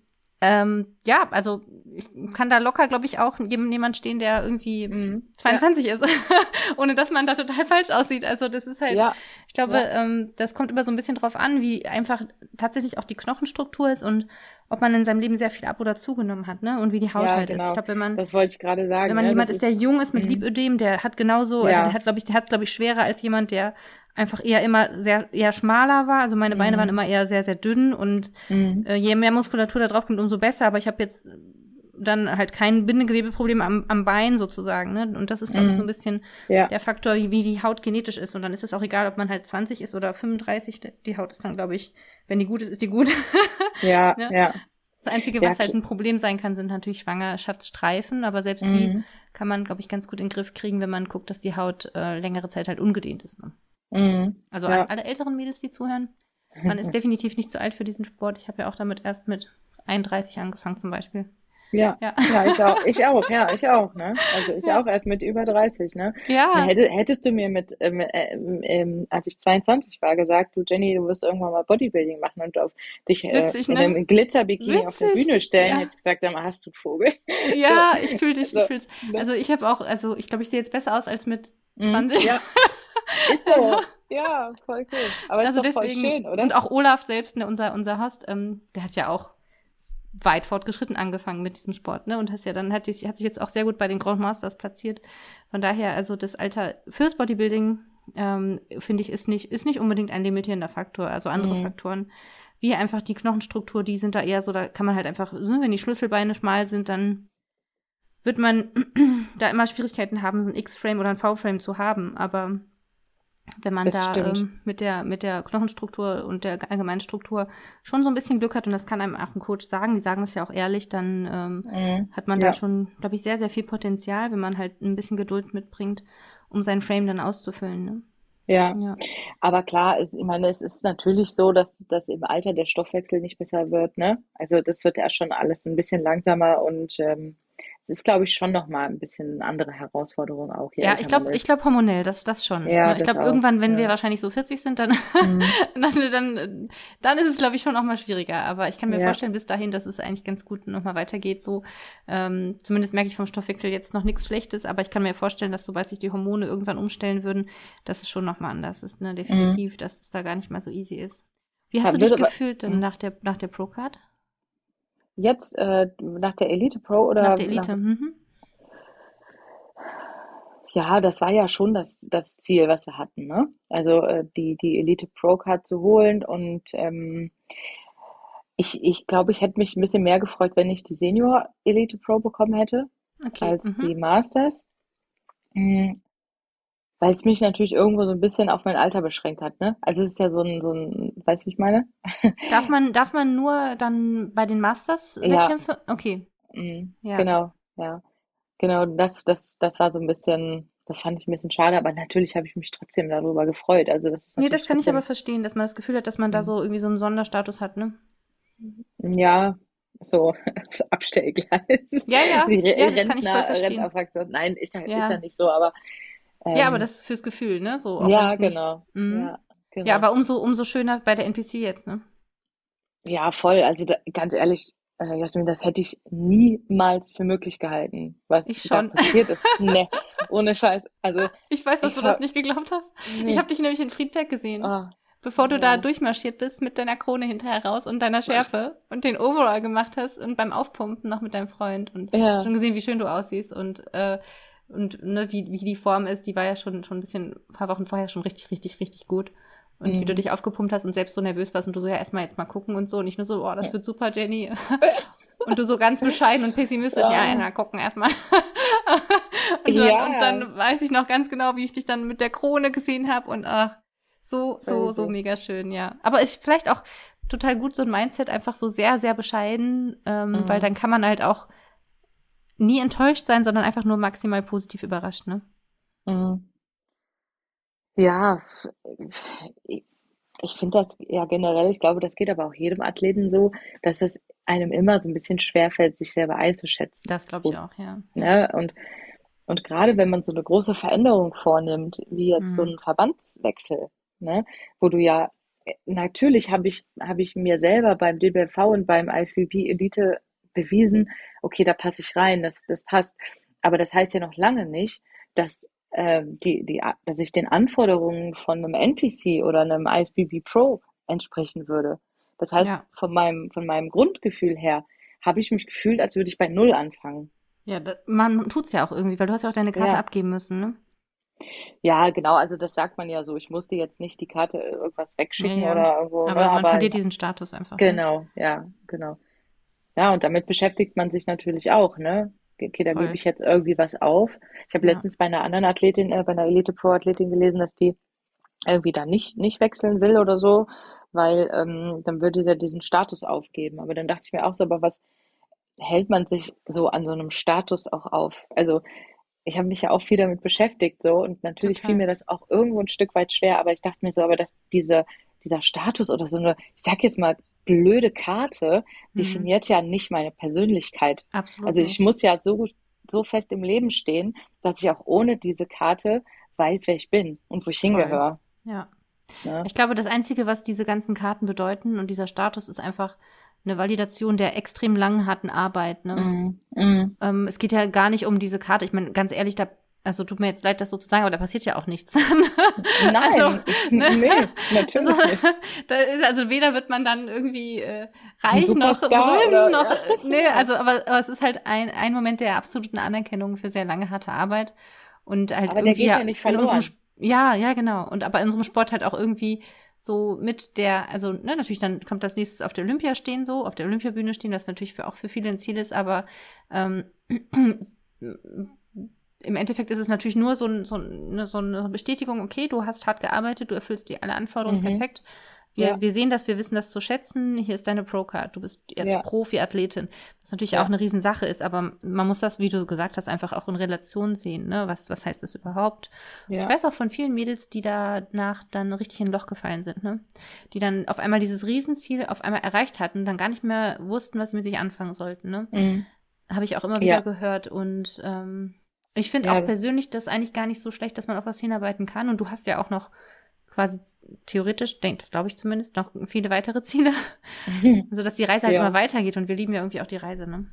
ähm, ja, also ich kann da locker, glaube ich, auch jem- jemand stehen, der irgendwie Mhm. 22 ist, ohne dass man da total falsch aussieht. Also das ist halt, Ja. ich glaube, Ja. ähm, das kommt immer so ein bisschen drauf an, wie einfach tatsächlich auch die Knochenstruktur ist und ob man in seinem Leben sehr viel ab oder zugenommen hat, ne? Und wie die Haut Ja, halt ist. genau. Ich glaube, wenn man Das wollte ich gerade sagen. wenn man ja, jemand das ist, der jung ist mit Mhm. Lipödem, der hat genauso, also Ja. der hat, glaube ich, der hat es, glaube ich, schwerer als jemand, der einfach eher immer sehr eher schmaler war. Also meine Beine Mhm. waren immer eher sehr, sehr dünn und Mhm. äh, je mehr Muskulatur da drauf kommt, umso besser. Aber ich habe jetzt dann halt kein Bindegewebeproblem am, am Bein sozusagen. Ne? Und das ist, glaube ich, Mhm. so ein bisschen Ja. der Faktor, wie, wie die Haut genetisch ist. Und dann ist es auch egal, ob man halt 20 ist oder 35. Die Haut ist dann, glaube ich, wenn die gut ist, ist die gut. Ja, Ne? ja. Das Einzige, Ja, was halt klar. ein Problem sein kann, sind natürlich Schwangerschaftsstreifen, aber selbst die Mhm. kann man, glaube ich, ganz gut in den Griff kriegen, wenn man guckt, dass die Haut äh, längere Zeit halt ungedehnt ist. Ne? Mhm. Also Ja. alle älteren Mädels, die zuhören, man ist definitiv nicht zu alt für diesen Sport. Ich habe ja auch damit erst mit 31 angefangen zum Beispiel. Ja. Ja. ja, ich auch, ich auch, ja, ich auch, ne? Also ich Ja. auch erst mit über 30, ne? Ja, Hätte, hättest du mir mit, ähm, ähm, ähm, als ich 22 war, gesagt, du Jenny, du wirst irgendwann mal Bodybuilding machen und auf dich äh, Witzig, in ne? einem Glitzerbikini auf der. Bühne stellen, Ja. hätte ich gesagt, sag mal, hast du einen Vogel? ja, ich fühle dich, ich So, fühl's. ne? Also ich habe auch, also ich glaube, ich sehe jetzt besser aus als mit Mhm. 20. Ja, ist so. Also- Ja, voll cool. Aber ist also doch voll deswegen, schön, oder? und auch Olaf selbst, ne, unser, unser Host, ähm, der hat ja auch weit fortgeschritten angefangen mit diesem Sport, ne? Und hast ja dann hat, sich- hat sich jetzt auch sehr gut bei den Grand Masters platziert. Von daher, also das Alter fürs Bodybuilding, ähm, finde ich, ist nicht, ist nicht unbedingt ein limitierender Faktor. Also andere Mhm. Faktoren, wie einfach die Knochenstruktur, die sind da eher so, da kann man halt einfach, ne, wenn die Schlüsselbeine schmal sind, dann wird man da immer Schwierigkeiten haben, so ein X-Frame oder ein V-Frame zu haben. Aber wenn man Das da ähm, mit der mit der Knochenstruktur und der allgemeinen Struktur schon so ein bisschen Glück hat und das kann einem auch ein Coach sagen, die sagen das ja auch ehrlich, dann ähm, Mhm. hat man Ja. da schon, glaube ich, sehr sehr viel Potenzial, wenn man halt ein bisschen Geduld mitbringt, um seinen Frame dann auszufüllen. Ne? Ja, Ja. aber klar, ist, ich meine, es ist natürlich so, dass, dass im Alter der Stoffwechsel nicht besser wird, ne? Also das wird ja schon alles ein bisschen langsamer und ähm, es ist, glaube ich, schon nochmal ein bisschen eine andere Herausforderung auch, Ja, ich glaube, ich glaube hormonell, das das schon. Ja, Ne? ich glaube irgendwann, wenn wir ja. wahrscheinlich so 40 sind, dann Mhm. dann, dann, dann ist es, glaube ich, schon auch mal schwieriger. Aber ich kann mir Ja. vorstellen, bis dahin, dass es eigentlich ganz gut nochmal weitergeht. So, ähm, zumindest merke ich vom Stoffwechsel jetzt noch nichts Schlechtes, aber ich kann mir vorstellen, dass sobald sich die Hormone irgendwann umstellen würden, dass es schon nochmal anders ist. Ne? Definitiv, dass es da gar nicht mal so easy ist. Wie hast Ja, du dich gefühlt denn Mhm. nach der nach der Pro-Card? Jetzt äh, nach der Elite Pro oder Nach der Elite? Mhm. Ja, das war ja schon das, das Ziel, was wir hatten, ne? Also äh, die, die Elite Pro Card zu holen und ähm, ich, ich glaube, ich hätte mich ein bisschen mehr gefreut, wenn ich die Senior Elite Pro bekommen hätte, Okay. als mhm. die Masters. Mhm. Weil es mich natürlich irgendwo so ein bisschen auf mein Alter beschränkt hat, ne? Also es ist ja so ein, so ein, weißt du, wie ich meine? Darf man darf man nur dann bei den Masters Ja. Wettkämpfe? Okay. Mhm, Ja. Genau, ja. Genau, das, das, das war so ein bisschen, das fand ich ein bisschen schade, aber natürlich habe ich mich trotzdem darüber gefreut. Also das ist Nee, das kann ich aber verstehen, dass man das Gefühl hat, dass man da Mhm. so irgendwie so einen Sonderstatus hat, ne? ja, so das Abstellgleis. Ja, ja, ja, das kann ich voll Rentner, verstehen. Rentnerfraktion. Nein, ist ja, Ja. ist ja nicht so, aber Ja, aber ähm, das ist fürs Gefühl, ne? So, ja, genau. Mhm. Ja, genau. Ja, aber umso, umso schöner bei der NPC jetzt, ne? Ja, voll. Also da, ganz ehrlich, äh, Jasmin, das hätte ich niemals für möglich gehalten, was Ich da schon. passiert ist. Nee, ohne Scheiß. Also, Ich weiß, dass Ich du das nicht geglaubt hast. nee. Ich habe dich nämlich in Friedberg gesehen, Ah, bevor du da ja. durchmarschiert bist mit deiner Krone hinterher raus und deiner Schärpe und den Overall gemacht hast und beim Aufpumpen noch mit deinem Freund und ja. schon gesehen, wie schön du aussiehst und äh, und ne, wie, wie die Form ist, die war ja schon schon ein bisschen ein paar Wochen vorher schon richtig, richtig, richtig gut. Und wie Mhm. du dich aufgepumpt hast und selbst so nervös warst und du so, ja, erstmal jetzt mal gucken und so. Und ich nur so, oh, das wird super, Jenny. Und du so ganz bescheiden und pessimistisch, ja, Ja. na, gucken erstmal. und, dann, Ja. und dann weiß ich noch ganz genau, wie ich dich dann mit der Krone gesehen habe und ach, so, so, so mega schön, ja. Aber ist vielleicht auch total gut, so ein Mindset einfach so sehr, sehr bescheiden, ähm, Mhm. weil dann kann man halt auch nie enttäuscht sein, sondern einfach nur maximal positiv überrascht, ne? Mhm. Ja, ich finde das ja generell, ich glaube, das geht aber auch jedem Athleten so, dass es einem immer so ein bisschen schwerfällt, sich selber einzuschätzen. Das glaube ich auch, ja. Ne? Und, und gerade wenn man so eine große Veränderung vornimmt, wie jetzt so Mhm. ein Verbandswechsel, ne? Wo du ja, äh, natürlich habe ich, habe ich mir selber beim DBV und beim IFBB Elite bewiesen, okay, da passe ich rein, das, das passt. Aber das heißt ja noch lange nicht, dass äh, die, die, dass ich den Anforderungen von einem NPC oder einem IFBB Pro entsprechen würde. Das heißt, Ja. von meinem, von meinem Grundgefühl her habe ich mich gefühlt, als würde ich bei Null anfangen. Ja, da, man tut's ja auch irgendwie, weil du hast ja auch deine Karte Ja, abgeben müssen, ne? ja, genau, also das sagt man ja so. Ich musste jetzt nicht die Karte irgendwas Ja, wegschicken ja. oder irgendwo, ne? Aber man Aber verliert diesen Status einfach, ne? genau, ja, genau. Ja, und damit beschäftigt man sich natürlich auch, ne? Okay, da gebe ich jetzt irgendwie was auf. Ich habe Ja. letztens bei einer anderen Athletin, äh, bei einer Elite Pro Athletin gelesen, dass die irgendwie da nicht, nicht wechseln will oder so, weil ähm, dann würde sie ja diesen Status aufgeben. Aber dann dachte ich mir auch so, aber was hält man sich so an so einem Status auch auf? Also ich habe mich ja auch viel damit beschäftigt so und natürlich fiel Total. mir das auch irgendwo ein Stück weit schwer, aber ich dachte mir so, aber dass diese, dieser Status oder so eine, ich sag jetzt mal, blöde Karte Mhm. definiert ja nicht meine Persönlichkeit. Absolut Also ich muss ja so, so fest im Leben stehen, dass ich auch ohne diese Karte weiß, wer ich bin und wo ich hingehöre. Ja. Ne? Ich glaube, das Einzige, was diese ganzen Karten bedeuten und dieser Status ist einfach eine Validation der extrem langen, harten Arbeit, ne? Mm, mm. Ähm, es geht ja gar nicht um diese Karte. Ich meine, ganz ehrlich, da, also tut mir jetzt leid, das so zu sagen, aber da passiert ja auch nichts. Nein, Also, ne? nee, natürlich Also, nicht. da ist, also weder wird man dann irgendwie äh, reich noch berühmt, noch, ja. äh, nee, also aber, aber es ist halt ein, ein Moment der absoluten Anerkennung für sehr lange harte Arbeit und halt Aber irgendwie geht ja nicht in unserem ja, ja, genau. Und aber in unserem Sport halt auch irgendwie so mit der, also ne, natürlich dann kommt das nächstes auf der Olympia stehen so, auf der Olympiabühne stehen, das natürlich für auch für viele ein Ziel ist, aber ähm, im Endeffekt ist es natürlich nur so, ein, so, eine, so eine Bestätigung, okay, du hast hart gearbeitet, du erfüllst die alle Anforderungen Mhm. perfekt. Wir, Ja. wir sehen das, wir wissen das zu schätzen. Hier ist deine Pro-Card. Du bist jetzt Ja. Profi-Athletin. Was natürlich Ja. auch eine Riesensache ist, aber man muss das, wie du gesagt hast, einfach auch in Relation sehen. Ne? Was, was heißt das überhaupt? Ich weiß auch von vielen Mädels, die danach dann richtig in ein Loch gefallen sind, ne? Die dann auf einmal dieses Riesenziel auf einmal erreicht hatten und dann gar nicht mehr wussten, was sie mit sich anfangen sollten, ne? Mm. Habe ich auch immer wieder gehört. Und ähm, ich finde Ja, auch persönlich das eigentlich gar nicht so schlecht, dass man auf was hinarbeiten kann. Und du hast ja auch noch quasi theoretisch, denkt das glaube ich zumindest, noch viele weitere Ziele. Also dass die Reise halt Ja. immer weitergeht und wir lieben ja irgendwie auch die Reise, ne?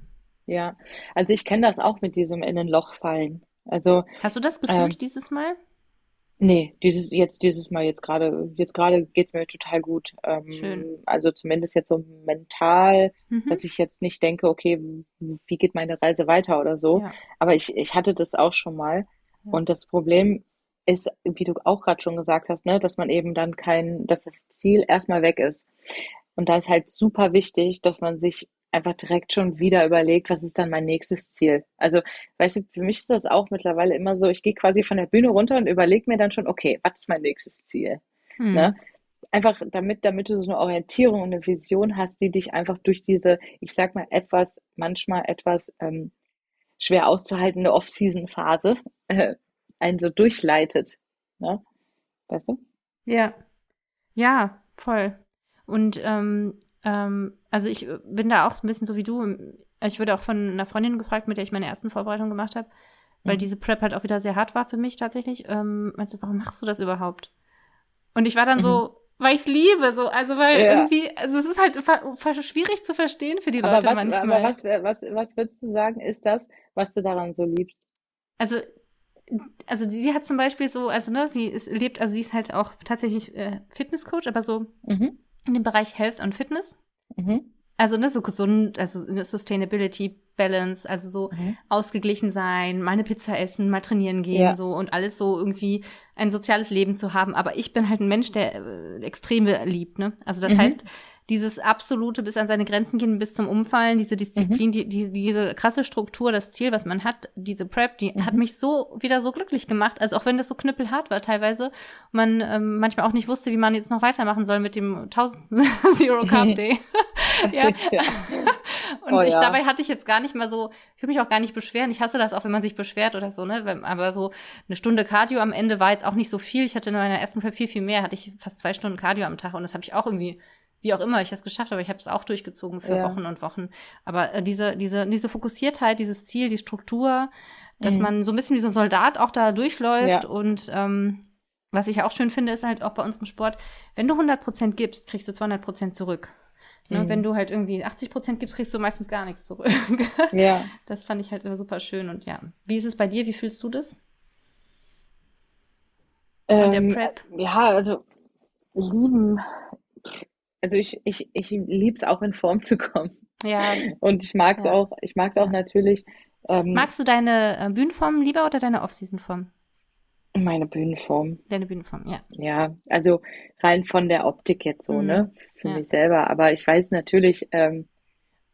Ja, also ich kenne das auch mit diesem in ein Loch fallen. Also Hast du das gefühlt ähm, dieses Mal? Nee, dieses jetzt dieses Mal jetzt gerade jetzt gerade geht's mir total gut. Ähm, Schön. also zumindest jetzt so mental, Mhm. dass ich jetzt nicht denke, okay, wie geht meine Reise weiter oder so. Ja. Aber ich ich hatte das auch schon mal. Ja. Und das Problem ist, wie du auch gerade schon gesagt hast, ne, dass man eben dann kein, dass das Ziel erstmal weg ist. Und da ist halt super wichtig, dass man sich einfach direkt schon wieder überlegt, was ist dann mein nächstes Ziel? Also, weißt du, für mich ist das auch mittlerweile immer so, ich gehe quasi von der Bühne runter und überlege mir dann schon, okay, was ist mein nächstes Ziel? Hm. Ne? Einfach damit, damit du so eine Orientierung und eine Vision hast, die dich einfach durch diese, ich sag mal, etwas, manchmal etwas ähm, schwer auszuhaltende Off-Season-Phase äh, einen so durchleitet. Ne? Weißt du? Ja. Ja, voll. Und ähm, ähm, also ich äh, bin da auch ein bisschen so wie du. Ich wurde auch von einer Freundin gefragt, mit der ich meine ersten Vorbereitungen gemacht habe, weil Mhm. diese Prep halt auch wieder sehr hart war für mich tatsächlich. Ähm, meinst du, warum machst du das überhaupt? Und ich war dann so, weil ich es liebe, so, also weil Mhm. Ja. irgendwie, also es ist halt schwierig zu verstehen für die Aber Leute was, manchmal. aber was, was, was würdest du sagen, ist das, was du daran so liebst? Also, also sie hat zum Beispiel so, also ne, sie ist, lebt, also sie ist halt auch tatsächlich äh, Fitnesscoach, aber so Mhm. in dem Bereich Health und Fitness. Mhm. Also ne, so gesund, also ne, Sustainability, Balance, also so Mhm. ausgeglichen sein, mal eine Pizza essen, mal trainieren gehen, Ja. so und alles so irgendwie ein soziales Leben zu haben. Aber ich bin halt ein Mensch, der äh, Extreme liebt, ne? Also das Mhm. heißt, dieses absolute bis an seine Grenzen gehen, bis zum Umfallen, diese Disziplin, mhm. die, die, diese krasse Struktur, das Ziel, was man hat, diese Prep, die mhm. hat mich so wieder so glücklich gemacht. Also auch wenn das so knüppelhart war teilweise, man ähm, manchmal auch nicht wusste, wie man jetzt noch weitermachen soll mit dem 1000 Zero Carb Day. ja. ja. Und oh, ich, ja. dabei hatte ich jetzt gar nicht mal so, ich will mich auch gar nicht beschweren. Ich hasse das auch, wenn man sich beschwert oder so, ne? Aber so eine Stunde Cardio am Ende war jetzt auch nicht so viel. Ich hatte in meiner ersten Prep viel, viel mehr. Hatte ich fast zwei Stunden Cardio am Tag und das habe ich auch irgendwie wie auch immer ich das geschafft habe, ich habe es auch durchgezogen für ja. Wochen und Wochen. Aber äh, diese, diese, diese Fokussiertheit, dieses Ziel, die Struktur, dass mhm. man so ein bisschen wie so ein Soldat auch da durchläuft ja. und ähm, was ich auch schön finde, ist halt auch bei unserem Sport, wenn du 100 Prozent gibst, kriegst du 200 Prozent zurück. Ne, mhm. Wenn du halt irgendwie 80 Prozent gibst, kriegst du meistens gar nichts zurück. ja. Das fand ich halt immer super schön und ja. Wie ist es bei dir? Wie fühlst du das? Von ähm, der Prep? Ja, also lieben. Also ich, ich, ich liebe es auch in Form zu kommen. Ja. Und ich mag es ja. auch, ich mag es auch natürlich. Ähm, Magst du deine äh, Bühnenform lieber oder deine Off-Season-Form? Meine Bühnenform. Deine Bühnenform, ja. Ja, also rein von der Optik jetzt so, mhm. ne? Für ja. mich selber. Aber ich weiß natürlich, ähm,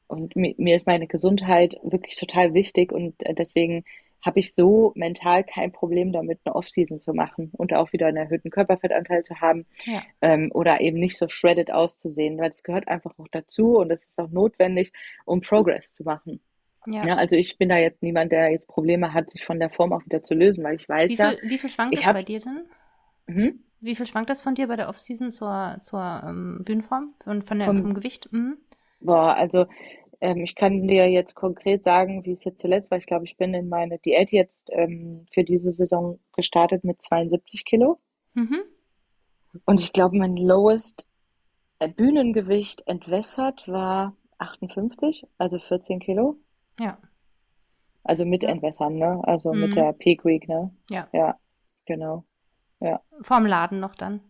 und mir, mir ist meine Gesundheit wirklich total wichtig und äh, deswegen habe ich so mental kein Problem damit, eine Off-Season zu machen und auch wieder einen erhöhten Körperfettanteil zu haben ja. ähm, oder eben nicht so shredded auszusehen, weil es gehört einfach auch dazu und es ist auch notwendig, um Progress zu machen. Ja. ja. also ich bin da jetzt niemand, der jetzt Probleme hat, sich von der Form auch wieder zu lösen, weil ich weiß wie viel, ja. Wie viel schwankt das bei dir denn? Mhm. Wie viel schwankt das von dir bei der Offseason zur, zur ähm, Bühnenform und von der, vom, vom Gewicht? Mhm. Boah, also ähm, ich kann dir jetzt konkret sagen, wie es jetzt zuletzt war. Ich glaube, ich bin in meine Diät jetzt ähm, für diese Saison gestartet mit 72 Kilo. Mhm. Und ich glaube, mein lowest äh, Bühnengewicht entwässert war 58, also 14 Kilo. Ja. Also mit Entwässern, ne? Also mhm. mit der Peak Week, ne? Ja. Ja, genau. Ja. Vorm Laden noch dann?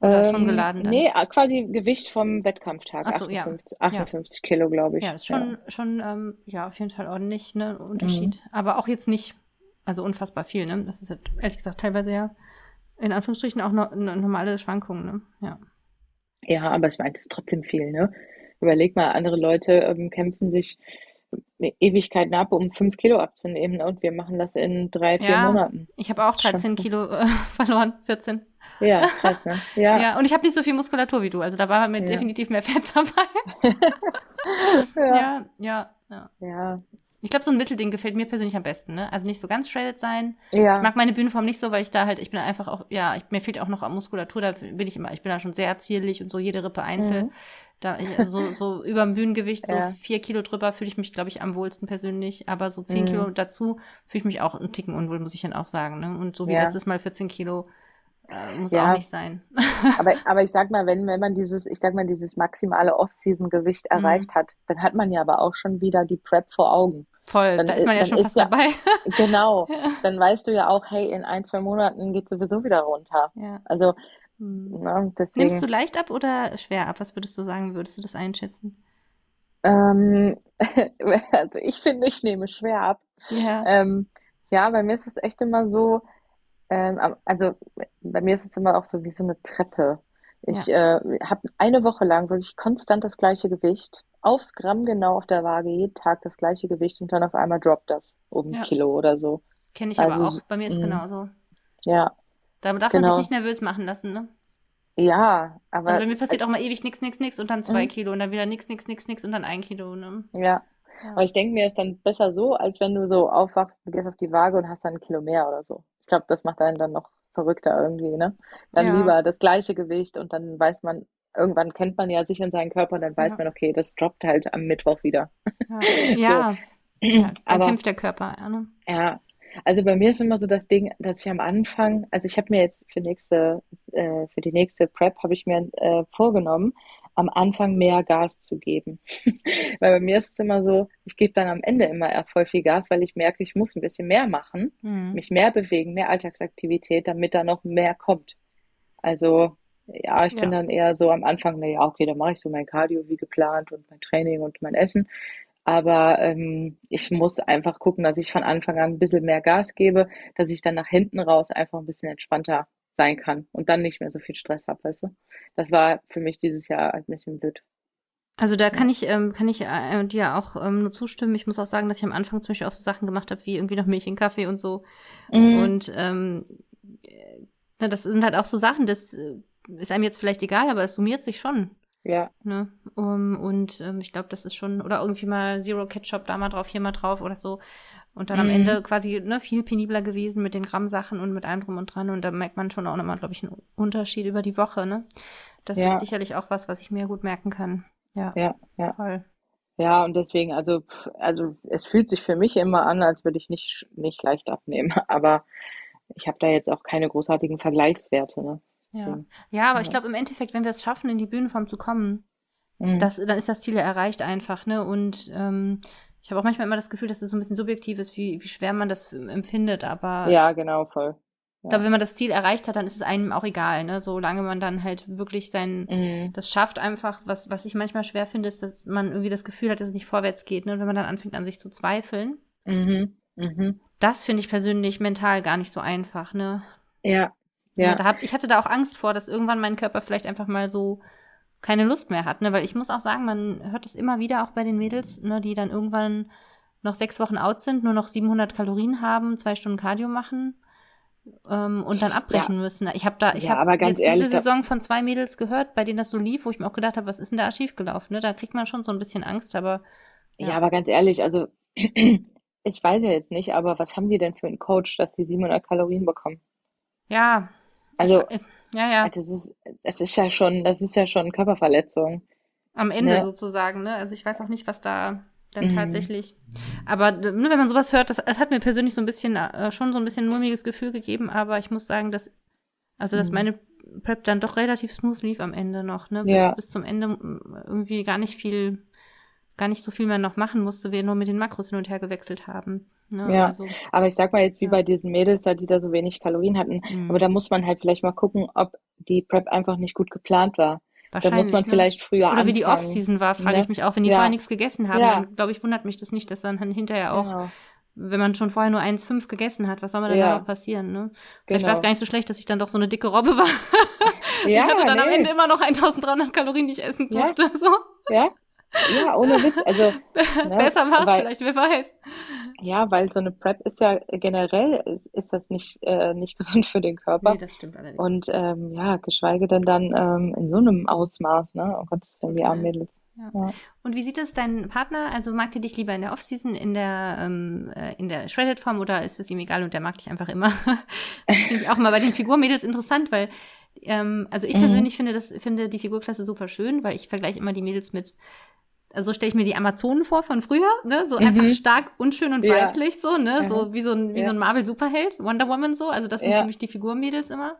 Oder ähm, schon geladen dann? Nee, äh, quasi Gewicht vom Wettkampftag. Ach so, 58, ja. 58 ja. Kilo, glaube ich. Ja, ist schon, ja. schon ähm, ja, auf jeden Fall ordentlich, ne? Unterschied. Mhm. Aber auch jetzt nicht, also unfassbar viel, ne? Das ist ja, ehrlich gesagt teilweise ja in Anführungsstrichen auch noch eine normale Schwankung, ne? Ja. Ja, aber ich meine, das ist trotzdem viel, ne? Überleg mal, andere Leute ähm, kämpfen sich Ewigkeiten ab, um fünf Kilo abzunehmen. Und wir machen das in drei, vier ja, Monaten. Ich habe auch 13 Kilo äh, verloren, 14. Ja, krass, ne? Ja. ja und ich habe nicht so viel Muskulatur wie du. Also da war mir ja. definitiv mehr Fett dabei. ja. ja, ja, ja. Ich glaube, so ein Mittelding gefällt mir persönlich am besten, ne? Also nicht so ganz shredded sein. Ja. Ich mag meine Bühnenform nicht so, weil ich da halt, ich bin einfach auch, ja, ich, mir fehlt auch noch Muskulatur, da bin ich immer, ich bin da schon sehr zierlich und so jede Rippe einzeln. Mhm. Da, so, so über dem Bühnengewicht, so ja. vier Kilo drüber fühle ich mich, glaube ich, am wohlsten persönlich. Aber so zehn mhm. Kilo dazu fühle ich mich auch einen Ticken unwohl, muss ich dann auch sagen. Ne? Und so wie ja. letztes Mal 14 Kilo äh, muss ja. auch nicht sein. aber, aber ich sag mal, wenn, wenn man dieses, ich sag mal, dieses maximale Off-Season-Gewicht mhm. erreicht hat, dann hat man ja aber auch schon wieder die Prep vor Augen. Voll, dann, da ist man ja schon fast ja, dabei. genau, dann weißt du ja auch, hey, in ein, zwei Monaten geht sowieso wieder runter. Ja. Also, hm. na, ne, deswegen. Nimmst du leicht ab oder schwer ab? Was würdest du sagen? Würdest du das einschätzen? Ähm, also ich finde, ich nehme schwer ab. Ja. Ähm, ja, bei mir ist es echt immer so, ähm, also bei mir ist es immer auch so wie so eine Treppe. Ich ja. äh, habe eine Woche lang wirklich konstant das gleiche Gewicht aufs Gramm genau auf der Waage jeden Tag das gleiche Gewicht und dann auf einmal droppt das um ein ja. Kilo oder so. Kenne ich also, aber auch. Bei mir ist es mhm. genauso. Ja. Da darf genau. man sich nicht nervös machen lassen, ne? Ja, aber. Also bei mir passiert auch mal ewig nix, nix, nix und dann zwei mhm. Kilo und dann wieder nix, nix, nix, nix und dann ein Kilo, ne? Ja. ja. Aber ich denke mir, ist dann besser so, als wenn du so aufwachst, du gehst auf die Waage und hast dann ein Kilo mehr oder so. Ich glaube, das macht einen dann noch verrückter irgendwie, ne? Dann ja. lieber das gleiche Gewicht und dann weiß man, irgendwann kennt man ja sich und seinen Körper und dann weiß ja. man, okay, das droppt halt am Mittwoch wieder. Ja, so. ja. aber kämpft der Körper. Ja, ne? ja, also bei mir ist immer so das Ding, dass ich am Anfang, also ich habe mir jetzt für nächste, äh, für die nächste Prep habe ich mir äh, vorgenommen, am Anfang mehr Gas zu geben. weil bei mir ist es immer so, ich gebe dann am Ende immer erst voll viel Gas, weil ich merke, ich muss ein bisschen mehr machen, mhm. mich mehr bewegen, mehr Alltagsaktivität, damit da noch mehr kommt. Also ja, ich ja. bin dann eher so am Anfang, naja, okay, dann mache ich so mein Cardio wie geplant und mein Training und mein Essen. Aber ähm, ich muss einfach gucken, dass ich von Anfang an ein bisschen mehr Gas gebe, dass ich dann nach hinten raus einfach ein bisschen entspannter sein kann und dann nicht mehr so viel Stress habe, weißt du? Das war für mich dieses Jahr ein bisschen blöd. Also da kann ich, ähm, kann ich äh, dir auch ähm, nur zustimmen. Ich muss auch sagen, dass ich am Anfang zum Beispiel auch so Sachen gemacht habe, wie irgendwie noch Milch in Kaffee und so. Mhm. Und ähm, äh, das sind halt auch so Sachen, das äh, ist einem jetzt vielleicht egal, aber es summiert sich schon. Ja. Ne? Um, und ähm, ich glaube, das ist schon, oder irgendwie mal Zero Ketchup da mal drauf, hier mal drauf oder so. Und dann mhm. am Ende quasi ne, viel penibler gewesen mit den Grammsachen und mit allem drum und dran. Und da merkt man schon auch nochmal, glaube ich, einen Unterschied über die Woche. Ne? Das ja. ist sicherlich auch was, was ich mir gut merken kann. Ja, ja, ja. voll. Ja, und deswegen, also, also es fühlt sich für mich immer an, als würde ich nicht, nicht leicht abnehmen. Aber ich habe da jetzt auch keine großartigen Vergleichswerte. Ne? Ja. ja, aber ja. ich glaube im Endeffekt, wenn wir es schaffen, in die Bühnenform zu kommen, mhm. das, dann ist das Ziel ja erreicht einfach, ne? Und ähm, ich habe auch manchmal immer das Gefühl, dass es so ein bisschen subjektiv ist, wie, wie schwer man das empfindet, aber. Ja, genau, voll. Ich glaube, wenn man das Ziel erreicht hat, dann ist es einem auch egal, ne? Solange man dann halt wirklich sein, mhm. das schafft einfach, was, was ich manchmal schwer finde, ist, dass man irgendwie das Gefühl hat, dass es nicht vorwärts geht, ne? Und wenn man dann anfängt an sich zu zweifeln. Mhm. Mhm. Das finde ich persönlich mental gar nicht so einfach, ne? Ja, ja. ja da hab, ich hatte da auch Angst vor, dass irgendwann mein Körper vielleicht einfach mal so keine Lust mehr hat, ne? Weil ich muss auch sagen, man hört es immer wieder auch bei den Mädels, ne, die dann irgendwann noch sechs Wochen out sind, nur noch 700 Kalorien haben, zwei Stunden Cardio machen ähm, und dann abbrechen ja. müssen. Ich habe da, ich ja, habe jetzt ehrlich, diese Saison von zwei Mädels gehört, bei denen das so lief, wo ich mir auch gedacht habe, was ist denn da schiefgelaufen? Ne? Da kriegt man schon so ein bisschen Angst, aber ja. ja, aber ganz ehrlich, also ich weiß ja jetzt nicht, aber was haben die denn für einen Coach, dass die 700 Kalorien bekommen? Ja, also, ich, ja, ja. Das ist, das ist ja schon, das ist ja schon Körperverletzung. Am Ende ne? sozusagen, ne? Also ich weiß auch nicht, was da dann mhm. tatsächlich. Aber ne, wenn man sowas hört, das, das hat mir persönlich so ein bisschen, äh, schon so ein bisschen mulmiges Gefühl gegeben, aber ich muss sagen, dass, also dass mhm. meine Prep dann doch relativ smooth lief am Ende noch, ne? Bis, ja. bis zum Ende irgendwie gar nicht viel, gar nicht so viel mehr noch machen musste, wir nur mit den Makros hin und her gewechselt haben. Ne? Ja, also, aber ich sag mal jetzt wie ja. bei diesen Mädels, die da so wenig Kalorien hatten, mhm. aber da muss man halt vielleicht mal gucken, ob die Prep einfach nicht gut geplant war. Da muss man ne? vielleicht früher Oder anfangen. wie die Off-Season war, frage ne? ich mich auch. Wenn die ja. vorher nichts gegessen haben, ja. dann glaube ich, wundert mich das nicht, dass dann hinterher auch, genau. wenn man schon vorher nur 1,5 gegessen hat, was soll man denn ja. da noch passieren, ne? Vielleicht genau. war es gar nicht so schlecht, dass ich dann doch so eine dicke Robbe war. Ja, ich hatte dann nee. am Ende immer noch 1300 Kalorien, die ich essen durfte. So. Ja, ja, ohne Witz. Also, ne, Besser war es vielleicht, wer weiß. Ja, weil so eine Prep ist ja generell, ist, ist das nicht, äh, nicht gesund für den Körper. Nee, das stimmt allerdings. Und ähm, ja, geschweige denn dann ähm, in so einem Ausmaß, ne? Oh Gott, die armen Mädels. Ja. ja. Und wie sieht es dein Partner? Also mag der dich lieber in der Offseason, in der ähm, äh, in der Shredded Form oder ist es ihm egal und der mag dich einfach immer? Finde ich auch mal bei den Figurmädels interessant, weil ähm, also ich mhm. persönlich finde das finde die Figurklasse super schön, weil ich vergleiche immer die Mädels mit also stelle ich mir die Amazonen vor von früher, ne? So mhm. einfach stark, unschön und ja. weiblich, so, ne? Ja. So wie so ein, wie ja. so ein Marvel-Superheld, Wonder Woman so. Also das sind für mich die Figurmädels immer.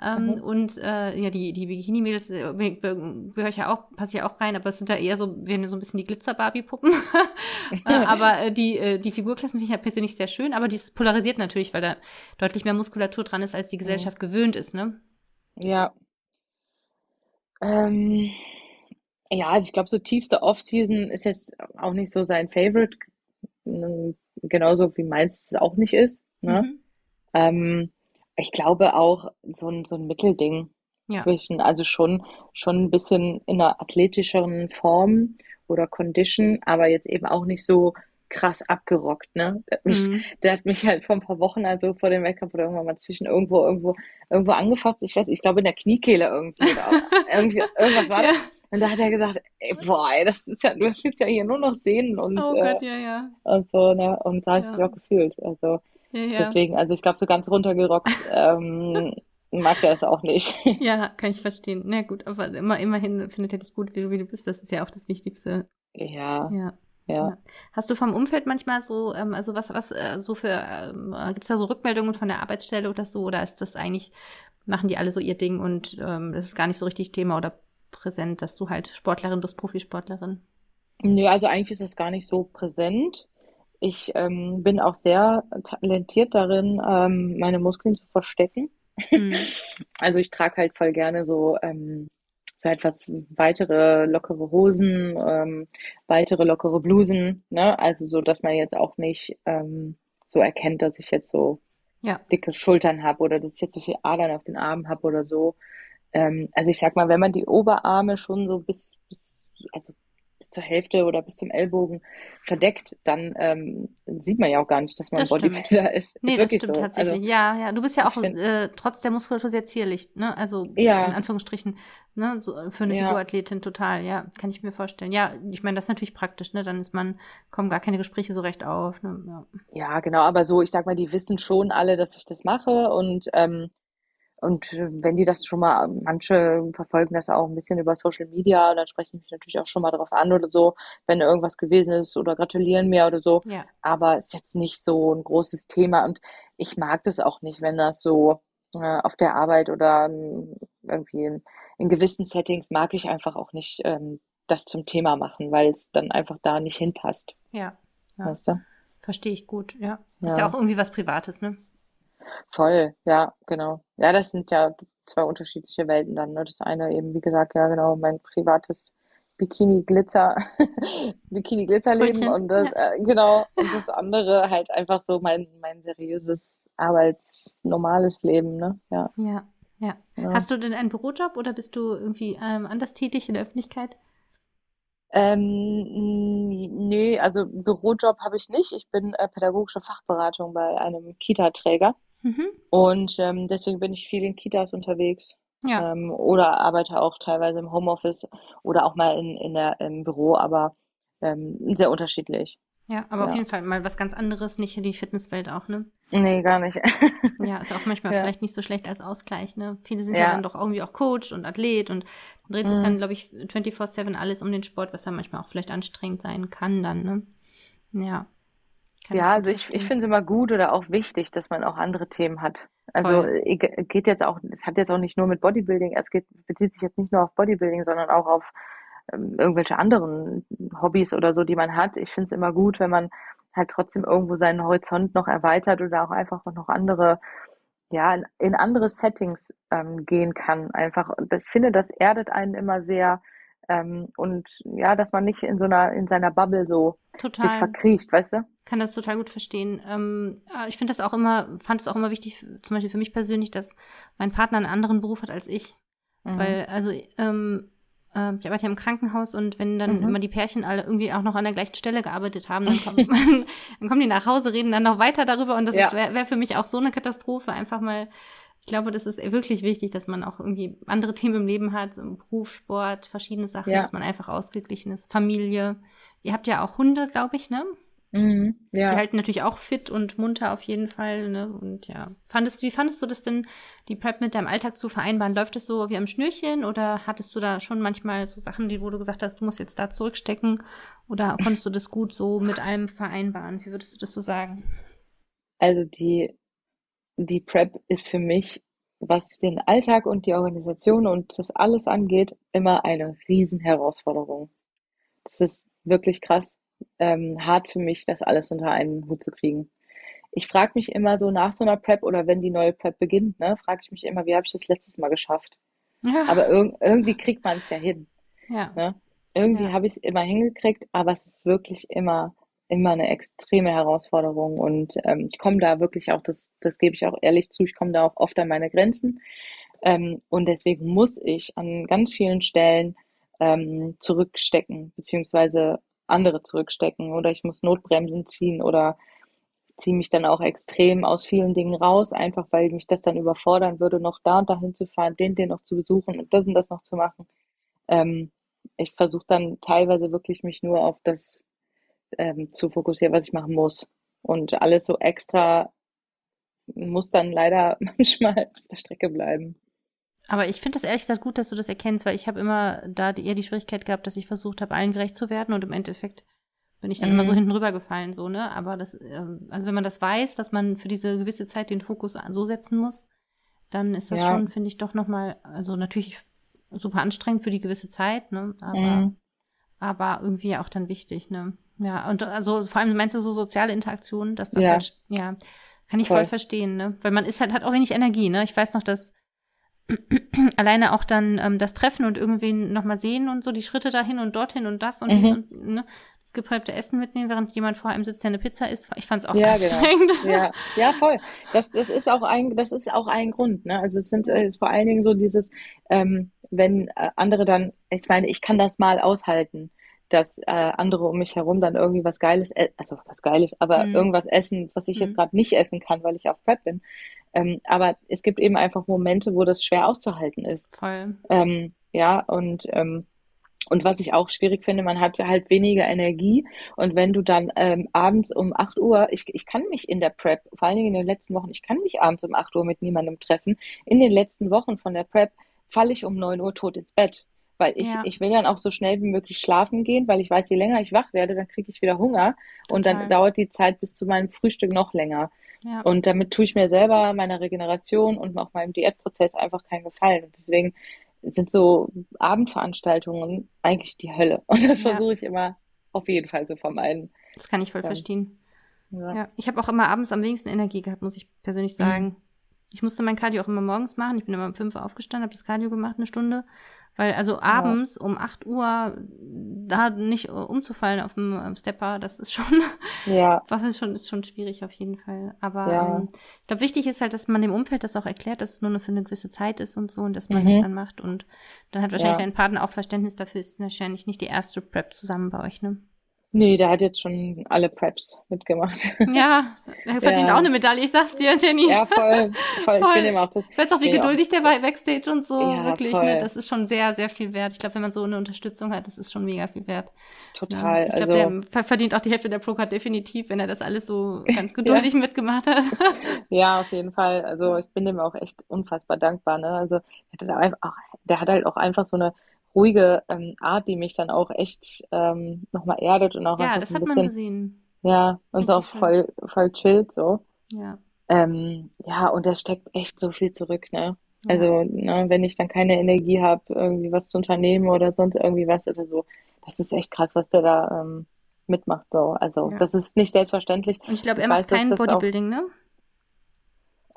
Ähm, mhm. Und äh, ja, die, die Bikini-Mädels äh, gehöre ich ja auch, passe ja auch rein, aber es sind da eher so, werden so ein bisschen die Glitzer-Barbie-Puppen. äh, aber äh, die, äh, die Figurklassen finde ich ja persönlich sehr schön, aber die polarisiert natürlich, weil da deutlich mehr Muskulatur dran ist, als die Gesellschaft mhm. gewöhnt ist, ne? Ja. Ähm, ja, also ich glaube, so tiefste Off-Season ist jetzt auch nicht so sein Favorite, genauso wie meins es auch nicht ist. Ne? Mhm. Ähm, ich glaube auch so ein, so ein Mittelding ja. zwischen, also schon, schon ein bisschen in einer athletischeren Form oder Condition, aber jetzt eben auch nicht so krass abgerockt, ne? Der hat mich, mhm. der hat mich halt vor ein paar Wochen, also vor dem Wettkampf oder irgendwann mal zwischen irgendwo, irgendwo, irgendwo angefasst. Ich weiß, ich glaube in der Kniekehle irgendwie irgendwie, irgendwas war ja. das. Und da hat er gesagt, ey, boah, ey, das ist ja, du fühlst ja hier nur noch Sehnen und, oh Gott, äh, ja, ja. und so, ne? Und da habe ich auch gefühlt. Also ja, ja. deswegen, also ich glaube, so ganz runtergerockt ähm, mag er es auch nicht. Ja, kann ich verstehen. Na gut, aber immer, immerhin findet er dich gut, wie du, wie du bist. Das ist ja auch das Wichtigste. Ja. Ja. Ja. Hast du vom Umfeld manchmal so, ähm, also was, was äh, so für, ähm, gibt es da so Rückmeldungen von der Arbeitsstelle oder so, oder ist das eigentlich, machen die alle so ihr Ding und ähm, das ist gar nicht so richtig Thema oder präsent, dass du halt Sportlerin bist, Profisportlerin? Nö, also eigentlich ist das gar nicht so präsent. Ich ähm, bin auch sehr talentiert darin, ähm, meine Muskeln zu verstecken. Mhm. Also ich trage halt voll gerne so, ähm, so etwas weitere lockere Hosen, ähm, weitere lockere Blusen, ne? Also so, dass man jetzt auch nicht ähm, so erkennt, dass ich jetzt so ja. dicke Schultern habe oder dass ich jetzt so viel Adern auf den Armen habe oder so. Ähm, also ich sag mal, wenn man die Oberarme schon so bis, bis also bis zur Hälfte oder bis zum Ellbogen verdeckt, dann ähm, sieht man ja auch gar nicht, dass man das Bodybuilder ist. Nee, ist das stimmt so. tatsächlich. Also, ja, ja. Du bist ja auch find, äh, trotz der Muskulatur sehr zierlich, ne? Also ja. in Anführungsstrichen, ne? So, für eine ja. Figurathletin total, ja, kann ich mir vorstellen. Ja, ich meine, das ist natürlich praktisch, ne? Dann ist man, kommen gar keine Gespräche so recht auf. Ne? Ja. ja, genau, aber so, ich sag mal, die wissen schon alle, dass ich das mache und ähm, und äh, wenn die das schon mal, manche verfolgen das auch ein bisschen über Social Media, dann sprechen mich natürlich auch schon mal darauf an oder so, wenn irgendwas gewesen ist oder gratulieren mir oder so. Ja. Aber ist jetzt nicht so ein großes Thema und ich mag das auch nicht, wenn das so äh, auf der Arbeit oder ähm, irgendwie in, in, gewissen Settings mag ich einfach auch nicht ähm, das zum Thema machen, weil es dann einfach da nicht hinpasst. Ja. ja. Weißt du? Verstehe ich gut, ja. Ist ja. ja auch irgendwie was Privates, ne? Voll, ja, genau. Ja, das sind ja zwei unterschiedliche Welten dann. Ne? Das eine eben, wie gesagt, ja genau, mein privates Bikini-Glitzer, Bikini-Glitzer-Leben und das, ja. äh, genau, und das andere halt einfach so mein, mein seriöses, arbeits-, normales Leben, ne? Ja. ja. Ja. ja. Hast du denn einen Bürojob oder bist du irgendwie ähm, anders tätig in der Öffentlichkeit? Ähm, nee, also Bürojob habe ich nicht. Ich bin äh, pädagogische Fachberatung bei einem Kita-Träger. Mhm. Und ähm, deswegen bin ich viel in Kitas unterwegs. Ja. Ähm, oder arbeite auch teilweise im Homeoffice oder auch mal in, in der, im Büro, aber ähm, sehr unterschiedlich. Ja, aber ja. auf jeden Fall mal was ganz anderes, nicht in die Fitnesswelt auch, ne? Nee, gar nicht. ja, ist auch manchmal ja. vielleicht nicht so schlecht als Ausgleich, ne? Viele sind ja. ja dann doch irgendwie auch Coach und Athlet und dreht mhm. sich dann, glaube ich, 24-7 alles um den Sport, was dann manchmal auch vielleicht anstrengend sein kann dann, ne? Ja. Ja, also ich, ich finde es immer gut oder auch wichtig, dass man auch andere Themen hat. Also Voll. geht jetzt auch, es hat jetzt auch nicht nur mit Bodybuilding, es geht, bezieht sich jetzt nicht nur auf Bodybuilding, sondern auch auf ähm, irgendwelche anderen Hobbys oder so, die man hat. Ich finde es immer gut, wenn man halt trotzdem irgendwo seinen Horizont noch erweitert oder auch einfach noch andere, ja, in, in andere Settings ähm, gehen kann. Einfach, ich finde, das erdet einen immer sehr ähm, und ja, dass man nicht in so einer, in seiner Bubble so total. sich verkriecht, weißt du? Kann das total gut verstehen. Ähm, ich finde das auch immer, fand es auch immer wichtig, zum Beispiel für mich persönlich, dass mein Partner einen anderen Beruf hat als ich. Mhm. Weil, also, ähm, äh, ich arbeite ja im Krankenhaus und wenn dann mhm. immer die Pärchen alle irgendwie auch noch an der gleichen Stelle gearbeitet haben, dann, kommt man, dann kommen die nach Hause, reden dann noch weiter darüber und das ja. wäre wär für mich auch so eine Katastrophe, einfach mal ich glaube, das ist wirklich wichtig, dass man auch irgendwie andere Themen im Leben hat, so Beruf, Sport, verschiedene Sachen, ja. dass man einfach ausgeglichen ist. Familie. Ihr habt ja auch Hunde, glaube ich, ne? Mhm, ja. Die halten natürlich auch fit und munter auf jeden Fall, ne? Und ja. Fandest, wie fandest du das denn, die Prep mit deinem Alltag zu vereinbaren? Läuft es so wie am Schnürchen oder hattest du da schon manchmal so Sachen, die, wo du gesagt hast, du musst jetzt da zurückstecken? Oder konntest du das gut so mit allem vereinbaren? Wie würdest du das so sagen? Also die die Prep ist für mich, was den Alltag und die Organisation und das alles angeht, immer eine Riesenherausforderung. Das ist wirklich krass, ähm, hart für mich, das alles unter einen Hut zu kriegen. Ich frage mich immer so nach so einer Prep oder wenn die neue Prep beginnt, ne, frage ich mich immer, wie habe ich das letztes Mal geschafft? Ja. Aber irg irgendwie kriegt man es ja hin. Ja. Ne? Irgendwie ja. habe ich es immer hingekriegt, aber es ist wirklich immer immer eine extreme Herausforderung und ähm, ich komme da wirklich auch, das, das gebe ich auch ehrlich zu, ich komme da auch oft an meine Grenzen ähm, und deswegen muss ich an ganz vielen Stellen ähm, zurückstecken, beziehungsweise andere zurückstecken oder ich muss Notbremsen ziehen oder ziehe mich dann auch extrem aus vielen Dingen raus, einfach weil mich das dann überfordern würde, noch da und dahin zu fahren, den, den noch zu besuchen und das und das noch zu machen. Ähm, ich versuche dann teilweise wirklich mich nur auf das ähm, zu fokussieren, was ich machen muss. Und alles so extra muss dann leider manchmal auf der Strecke bleiben. Aber ich finde das ehrlich gesagt gut, dass du das erkennst, weil ich habe immer da eher die Schwierigkeit gehabt, dass ich versucht habe, allen gerecht zu werden und im Endeffekt bin ich dann mm. immer so mhm. hinten rüber gefallen, so, ne? Aber das, ähm, also wenn man das weiß, dass man für diese gewisse Zeit den Fokus so setzen muss, dann ist das ja. schon, finde ich, doch nochmal, also natürlich super anstrengend für die gewisse Zeit, ne? Aber, mm. aber irgendwie auch dann wichtig, ne? Ja, und also vor allem meinst du so soziale Interaktionen, dass das ja, halt, ja kann ich voll. voll verstehen, ne? Weil man ist halt, hat auch wenig Energie, ne? Ich weiß noch, dass alleine auch dann ähm, das Treffen und irgendwen nochmal sehen und so, die Schritte dahin und dorthin und das und mhm. dies und, ne? das gepreppte Essen mitnehmen, während jemand vor einem sitzt, der eine Pizza isst. Ich fand es auch Ja, anstrengend. genau. Ja, ja, voll. Das, das ist auch ein, das ist auch ein Grund, ne? Also es sind äh, vor allen Dingen so dieses, ähm, wenn äh, andere dann, ich meine, ich kann das mal aushalten, dass äh, andere um mich herum dann irgendwie was Geiles, e- also was Geiles, aber Mhm. irgendwas essen, was ich jetzt Mhm. gerade nicht essen kann, weil ich auf Prep bin. Ähm, aber es gibt eben einfach Momente, wo das schwer auszuhalten ist. Voll. Ähm, ja, und, ähm, und was ich auch schwierig finde, man hat halt weniger Energie. Und wenn du dann ähm, abends um 8 Uhr, ich, ich kann mich in der Prep, vor allen Dingen in den letzten Wochen, ich kann mich abends um 8 Uhr mit niemandem treffen. In den letzten Wochen von der Prep falle ich um 9 Uhr tot ins Bett. Weil ich, Ja, ich will dann auch so schnell wie möglich schlafen gehen, weil ich weiß, je länger ich wach werde, dann kriege ich wieder Hunger. Und dann total. dauert die Zeit bis zu meinem Frühstück noch länger. Ja, Und damit tue ich mir selber, meiner Regeneration und auch meinem Diätprozess einfach keinen Gefallen. Und deswegen sind so Abendveranstaltungen eigentlich die Hölle. Und das ja, versuche ich immer auf jeden Fall zu vermeiden. das kann ich voll Ähm, verstehen. ja. Ich habe auch immer abends am wenigsten Energie gehabt, muss ich persönlich Mhm. sagen. Ich musste mein Cardio auch immer morgens machen. Ich bin immer um 5 Uhr aufgestanden, habe das Cardio gemacht, eine Stunde. Weil also Ja. abends um 8 Uhr da nicht äh, umzufallen auf dem ähm, Stepper, das ist schon, Ja, war es schon, ist schon schwierig auf jeden Fall. Aber ja. ähm, ich glaube, wichtig ist halt, dass man dem Umfeld das auch erklärt, dass es nur für eine gewisse Zeit ist und so und dass man das Mhm. dann macht. Und dann hat wahrscheinlich Ja. dein Partner auch Verständnis dafür, ist wahrscheinlich nicht die erste Prep zusammen bei euch, ne? Nee, der hat jetzt schon alle Preps mitgemacht. Ja, er verdient auch Ja. eine Medaille, ich sag's dir, Jenny. Ja, voll, voll. Ich bin Voll. ihm auch, Ich weiß auch, wie auch, geduldig der war Backstage und so, ja, wirklich, ne? voll, Das ist schon sehr, sehr viel wert. Ich glaube, wenn man so eine Unterstützung hat, das ist schon mega viel wert. Ne? total. Ich glaube, Also, der ver- verdient auch die Hälfte der Procard definitiv, wenn er das alles so ganz ja, geduldig mitgemacht hat. ja, auf jeden Fall. Also ich bin dem auch echt unfassbar dankbar, ne? Also der hat, einfach, auch, der hat halt auch einfach so eine ruhige ähm, Art, die mich dann auch echt ähm, nochmal erdet und auch Ja, das so hat man bisschen, gesehen. ja, uns auch Richtig schön. voll, voll chillt so. Ja, Ähm, ja, und da steckt echt so viel zurück, ne? ja, Also, ne, wenn ich dann keine Energie habe, irgendwie was zu unternehmen oder sonst irgendwie was oder so, das ist echt krass, was der da ähm, mitmacht, so. Also, ja. das ist nicht selbstverständlich. Und ich glaube, Ich er macht weiß, kein das auch, Bodybuilding, ne?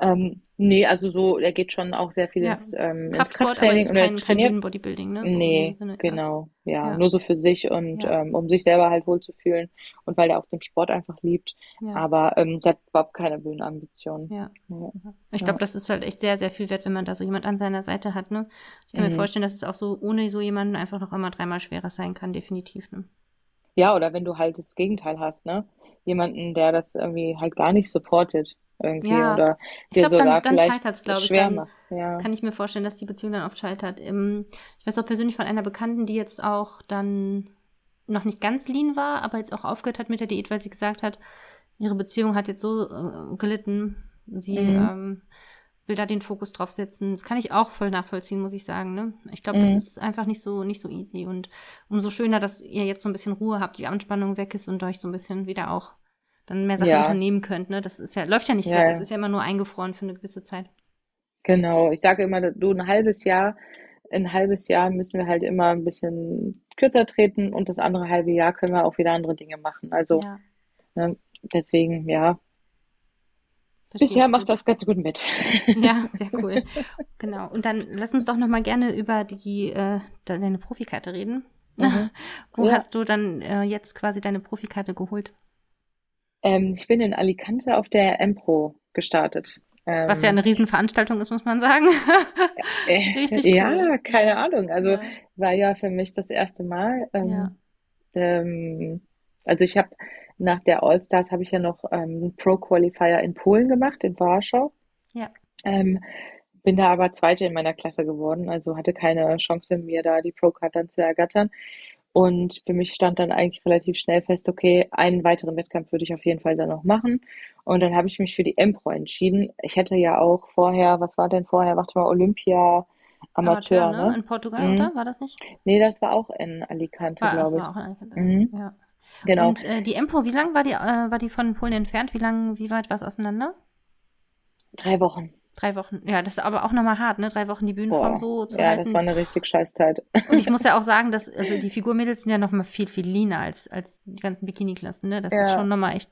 Ähm, nee, also so, er geht schon auch sehr viel Ja, ins, ähm, ins Kraftsport, aber Krafttraining jetzt und er kein, trainiert Bühnenbodybuilding, ne? So Nee, Sinne, genau, ja, Ja, nur so für sich und ja, ähm, um sich selber halt wohlzufühlen und weil er auch den Sport einfach liebt. Aber ähm, der hat überhaupt keine Bühnenambitionen. ja. Ja, Ich glaube, das ist halt echt sehr, sehr viel wert, wenn man da so jemand an seiner Seite hat, ne? Ich kann mir Mhm. vorstellen, dass es auch so ohne so jemanden einfach noch immer dreimal schwerer sein kann, definitiv, ne? Ja, oder wenn du halt das Gegenteil hast, ne? Jemanden, der das irgendwie halt gar nicht supportet irgendwie Ja, oder ich dir glaube, dann, sogar dann vielleicht scheitert es, glaube ich. schwer Dann macht. Ja. kann ich mir vorstellen, dass die Beziehung dann oft scheitert. Ich weiß auch persönlich von einer Bekannten, die jetzt auch dann noch nicht ganz lean war, aber jetzt auch aufgehört hat mit der Diät, weil sie gesagt hat, ihre Beziehung hat jetzt so äh, gelitten. Sie Mhm. ähm, will da den Fokus drauf setzen. Das kann ich auch voll nachvollziehen, muss ich sagen. Ne? Ich glaube, das Mhm. ist einfach nicht so nicht so easy und umso schöner, dass ihr jetzt so ein bisschen Ruhe habt, die Anspannung weg ist und euch so ein bisschen wieder auch dann mehr Sachen Ja, unternehmen könnt. Ne? Das ist ja läuft ja nicht ja, weg. Das ist ja immer nur eingefroren für eine gewisse Zeit. Genau. Ich sage immer, du ein halbes Jahr, ein halbes Jahr müssen wir halt immer ein bisschen kürzer treten und das andere halbe Jahr können wir auch wieder andere Dinge machen. Also, Ja, ne, deswegen, ja, verstehe bisher macht das ganz gut mit. Ja, sehr cool. Genau. Und dann lass uns doch noch mal gerne über die äh, deine Profikarte reden. Mhm. Wo Ja. hast du dann äh, jetzt quasi deine Profikarte geholt? Ähm, ich bin in Alicante auf der Empro gestartet. Was ja Ähm, eine Riesenveranstaltung ist, muss man sagen. äh, Richtig cool. ja, keine Ahnung. Also Ja, war ja für mich das erste Mal. ja, Ähm, ähm, also ich habe nach der All-Stars habe ich ja noch ähm, einen Pro-Qualifier in Polen gemacht, in Warschau. ja. Ähm, bin da aber Zweite in meiner Klasse geworden, also hatte keine Chance, mir da die Pro-Card dann zu ergattern. Und für mich stand dann eigentlich relativ schnell fest, okay, einen weiteren Wettkampf würde ich auf jeden Fall dann noch machen. Und dann habe ich mich für die Empro entschieden. Ich hätte ja auch vorher, was war denn vorher? Warte mal, Olympia Amateur, Amateur, ne? ne? In Portugal, Mhm. oder? War das nicht? Nee, das war auch in Alicante, War, das glaube war ich. auch in Alicante. Mhm, Ja. genau. Und äh, die Empro, wie lang war die, äh, war die von Polen entfernt? Wie lang, wie weit war es auseinander? Drei Wochen. Drei Wochen. Ja, das ist aber auch nochmal hart, ne? Drei Wochen die Bühnenform Boah. so zu Ja, das war halten. eine richtig scheiß Zeit. Und ich muss ja auch sagen, dass also die Figurmädels sind ja nochmal viel, viel leaner als, als die ganzen Bikini-Klassen, ne? Das ist Ja. schon nochmal echt.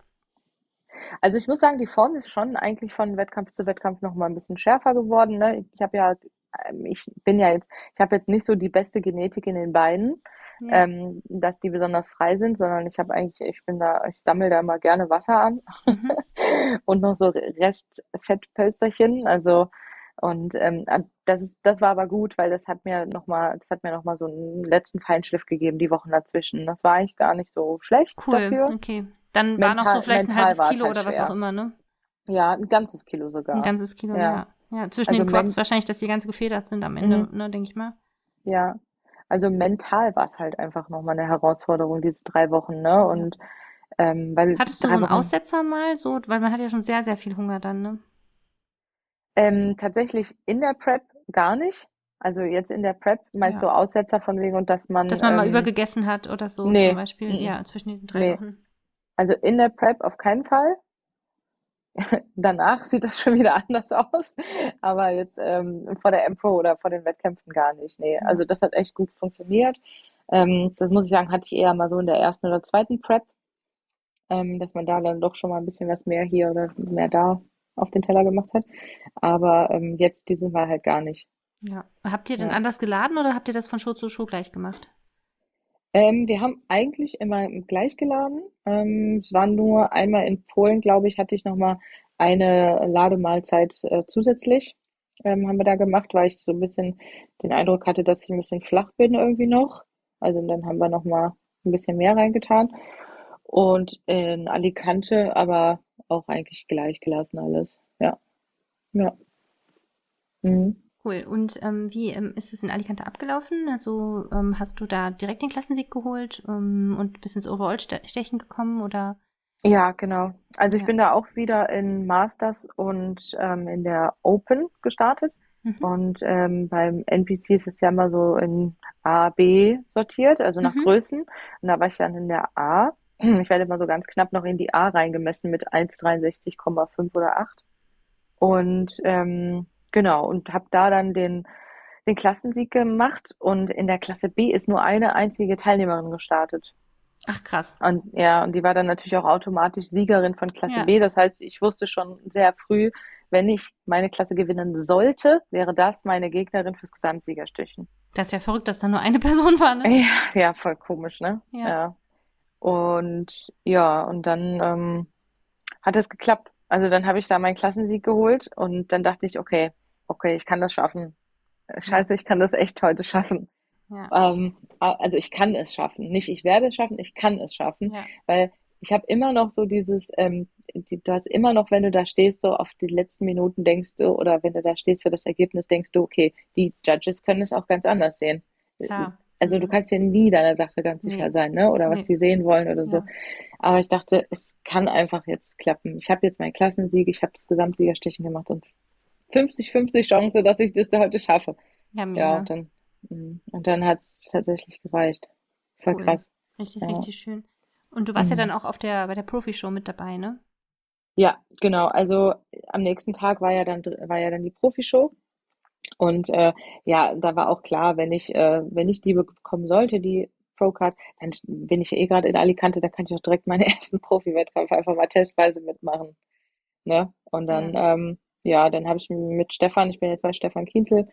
Also ich muss sagen, die Form ist schon eigentlich von Wettkampf zu Wettkampf noch mal ein bisschen schärfer geworden, ne? Ich habe ja, ähm, ich bin ja jetzt, ich habe jetzt nicht so die beste Genetik in den Beinen. Ja. ähm, dass die besonders frei sind, sondern ich habe eigentlich, ich bin da, ich sammle da immer gerne Wasser an mhm. und noch so Restfettpölsterchen. Also und ähm, das ist, das war aber gut, weil das hat mir noch mal, das hat mir noch mal so einen letzten Feinschliff gegeben, die Wochen dazwischen. Das war eigentlich gar nicht so schlecht cool. dafür. Okay, dann mental, war noch so vielleicht ein halbes Kilo halt oder schwer. was auch immer, ne? Ja, ein ganzes Kilo sogar. Ein ganzes Kilo, ja. Ja, ja zwischen also den Quads wahrscheinlich, dass die ganz gefedert sind am Ende, mhm. ne, denke ich mal. Ja, also mental war es halt einfach nochmal eine Herausforderung, diese drei Wochen, ne? Und ähm, weil Hattest du so einen Wochen, Aussetzer mal so, weil man hat ja schon sehr, sehr viel Hunger dann, ne? Ähm, tatsächlich in der Prep gar nicht. Also jetzt in der Prep meinst ja. du Aussetzer von wegen und dass man. Dass man ähm, mal übergegessen hat oder so nee. zum Beispiel. Mhm. Ja, zwischen diesen drei nee. Wochen. Also in der Prep auf keinen Fall. Danach sieht das schon wieder anders aus. Aber jetzt ähm, vor der M-Pro oder vor den Wettkämpfen gar nicht. Nee, also das hat echt gut funktioniert. Ähm, das muss ich sagen, hatte ich eher mal so in der ersten oder zweiten Prep, ähm, dass man da dann doch schon mal ein bisschen was mehr hier oder mehr da auf den Teller gemacht hat. Aber ähm, jetzt diese Mal halt gar nicht. Ja. Habt ihr denn ja. anders geladen oder habt ihr das von Show zu Show gleich gemacht? Ähm, wir haben eigentlich immer gleich geladen. Ähm, es war nur einmal in Polen, glaube ich, hatte ich nochmal eine Lademahlzeit äh, zusätzlich. Ähm, haben wir da gemacht, weil ich so ein bisschen den Eindruck hatte, dass ich ein bisschen flach bin irgendwie noch. Also dann haben wir nochmal ein bisschen mehr reingetan. Und in Alicante aber auch eigentlich gleich gelassen alles. Ja. Ja. Mhm. Cool. Und ähm, wie ähm, ist es in Alicante abgelaufen? Also ähm, hast du da direkt den Klassensieg geholt ähm, und bist ins Overall-Stechen gekommen oder? Ja, genau. Also ich ja. bin da auch wieder in Masters und ähm, in der Open gestartet. Mhm. Und ähm, beim NPC ist es ja immer so in A, B sortiert, also nach mhm. Größen. Und da war ich dann in der A. Ich werde immer so ganz knapp noch in die A reingemessen mit 1,63,5 oder 8. Und ähm, Genau, und habe da dann den, den Klassensieg gemacht und in der Klasse B ist nur eine einzige Teilnehmerin gestartet. Ach krass. Und ja, und die war dann natürlich auch automatisch Siegerin von Klasse ja. B. Das heißt, ich wusste schon sehr früh, wenn ich meine Klasse gewinnen sollte, wäre das meine Gegnerin fürs Gesamtsiegerstechen. Das ist ja verrückt, dass da nur eine Person war, ne? Ja, ja voll komisch, ne? Ja. ja. Und ja, und dann ähm, hat es geklappt. Also dann habe ich da meinen Klassensieg geholt und dann dachte ich, okay, okay, ich kann das schaffen. Scheiße, ich kann das echt heute schaffen. Ja. Ähm, also ich kann es schaffen. Nicht ich werde es schaffen, ich kann es schaffen. Ja. Weil ich habe immer noch so dieses, ähm, die, du hast immer noch, wenn du da stehst, so auf die letzten Minuten denkst du, oder wenn du da stehst für das Ergebnis, denkst du, okay, die Judges können es auch ganz anders sehen. Klar. Also du kannst ja nie deiner Sache ganz sicher nee. sein, ne? Oder was nee. die sehen wollen oder so. Aber ich dachte, es kann einfach jetzt klappen. Ich habe jetzt meinen Klassensieg, ich habe das Gesamtsiegerstechen gemacht und 50-50 Chance, dass ich das da heute schaffe. Ja, mega. ja und dann, mm, und dann hat es tatsächlich gereicht. Voll cool. krass. Richtig, ja. richtig schön. Und du warst mhm. ja dann auch auf der, bei der Profi-Show mit dabei, ne? Ja, genau. Also am nächsten Tag war ja dann, war ja dann die Profi-Show. Und äh, ja, da war auch klar, wenn ich, äh, wenn ich die bekommen sollte, die Pro-Card, dann bin ich ja eh gerade in Alicante, da kann ich auch direkt meine ersten Profi-Wettkämpfe einfach mal testweise mitmachen. Ne? Und dann, ja. ähm, ja, dann habe ich mit Stefan, ich bin jetzt bei Stefan Kienzel,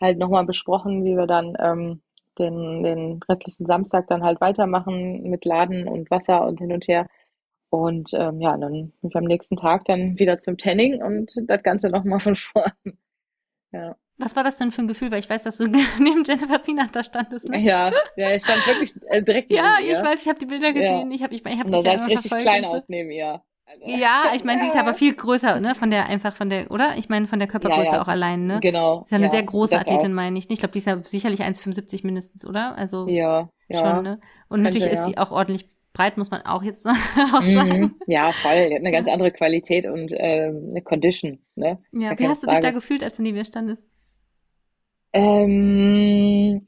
halt nochmal besprochen, wie wir dann ähm, den, den restlichen Samstag dann halt weitermachen mit Laden und Wasser und hin und her. Und ähm, ja, dann bin ich am nächsten Tag dann wieder zum Tanning und das Ganze nochmal von vorn. Ja. Was war das denn für ein Gefühl? Weil ich weiß, dass du neben Jennifer Zinat da standest. Ne? Ja, ja, ich stand wirklich äh, direkt neben Ja, ihr. ich weiß, ich habe die Bilder gesehen. Ja. Ich habe ich, ich hab und da sah ich richtig klein aus neben ihr. Ja, ich meine, sie ist aber viel größer, ne? Von der einfach von der, oder? Ich meine, von der Körpergröße ja, ja, auch allein, ne? Genau. Ist ja eine sehr große Athletin, meine ich. Ich glaube, die ist ja sicherlich 1,75 mindestens, oder? Also ja, schon, ne? Und Könnte, natürlich ist sie auch ordentlich breit, muss man auch jetzt auch mhm. sagen. Ja, voll. Die hat eine ganz andere Qualität und äh, eine Condition, ne? Ja, wie hast du dich da gefühlt, als du neben mir standest? Ähm,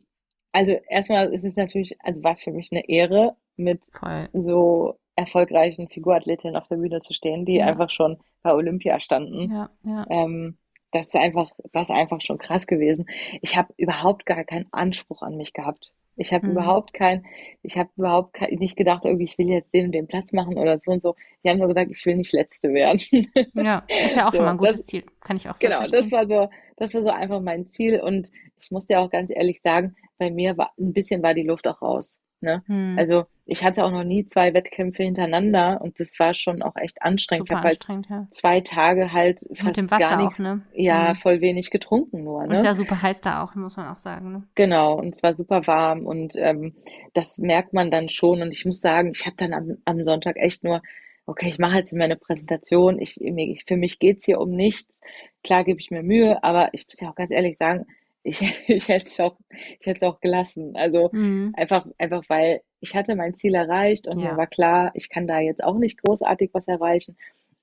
also erstmal ist es natürlich, also war es für mich eine Ehre, mit voll. so erfolgreichen Figurathletinnen auf der Bühne zu stehen, die ja. einfach schon bei Olympia standen. Ja, ja. Ähm, das ist einfach, das ist einfach schon krass gewesen. Ich habe überhaupt gar keinen Anspruch an mich gehabt. Ich habe mhm. überhaupt kein, ich habe überhaupt kein, nicht gedacht, irgendwie, ich will jetzt den und den Platz machen oder so und so. Die haben nur gesagt, ich will nicht Letzte werden. Ja, ist ja auch so, schon mal ein gutes das, Ziel. Kann ich auch Genau, verstehen. das war so, das war so einfach mein Ziel und ich muss dir auch ganz ehrlich sagen, bei mir war ein bisschen war die Luft auch raus. Ne? Hm. Also ich hatte auch noch nie zwei Wettkämpfe hintereinander und das war schon auch echt anstrengend. Super ich habe halt ja. zwei Tage halt Mit fast dem Wasser gar auch, nichts, ne? ja, Hm. voll wenig getrunken nur, Und ist ne? ja super heiß da auch, muss man auch sagen, ne? Genau, und es war super warm und ähm, das merkt man dann schon. Und ich muss sagen, ich habe dann am, am Sonntag echt nur, okay, ich mache jetzt meine Präsentation. Ich, für mich geht's hier um nichts. Klar gebe ich mir Mühe, aber ich muss ja auch ganz ehrlich sagen, ich, ich hätte es auch, ich hätte es auch gelassen. Also Hm. einfach, einfach weil ich hatte mein Ziel erreicht und mir Ja. war klar, ich kann da jetzt auch nicht großartig was erreichen.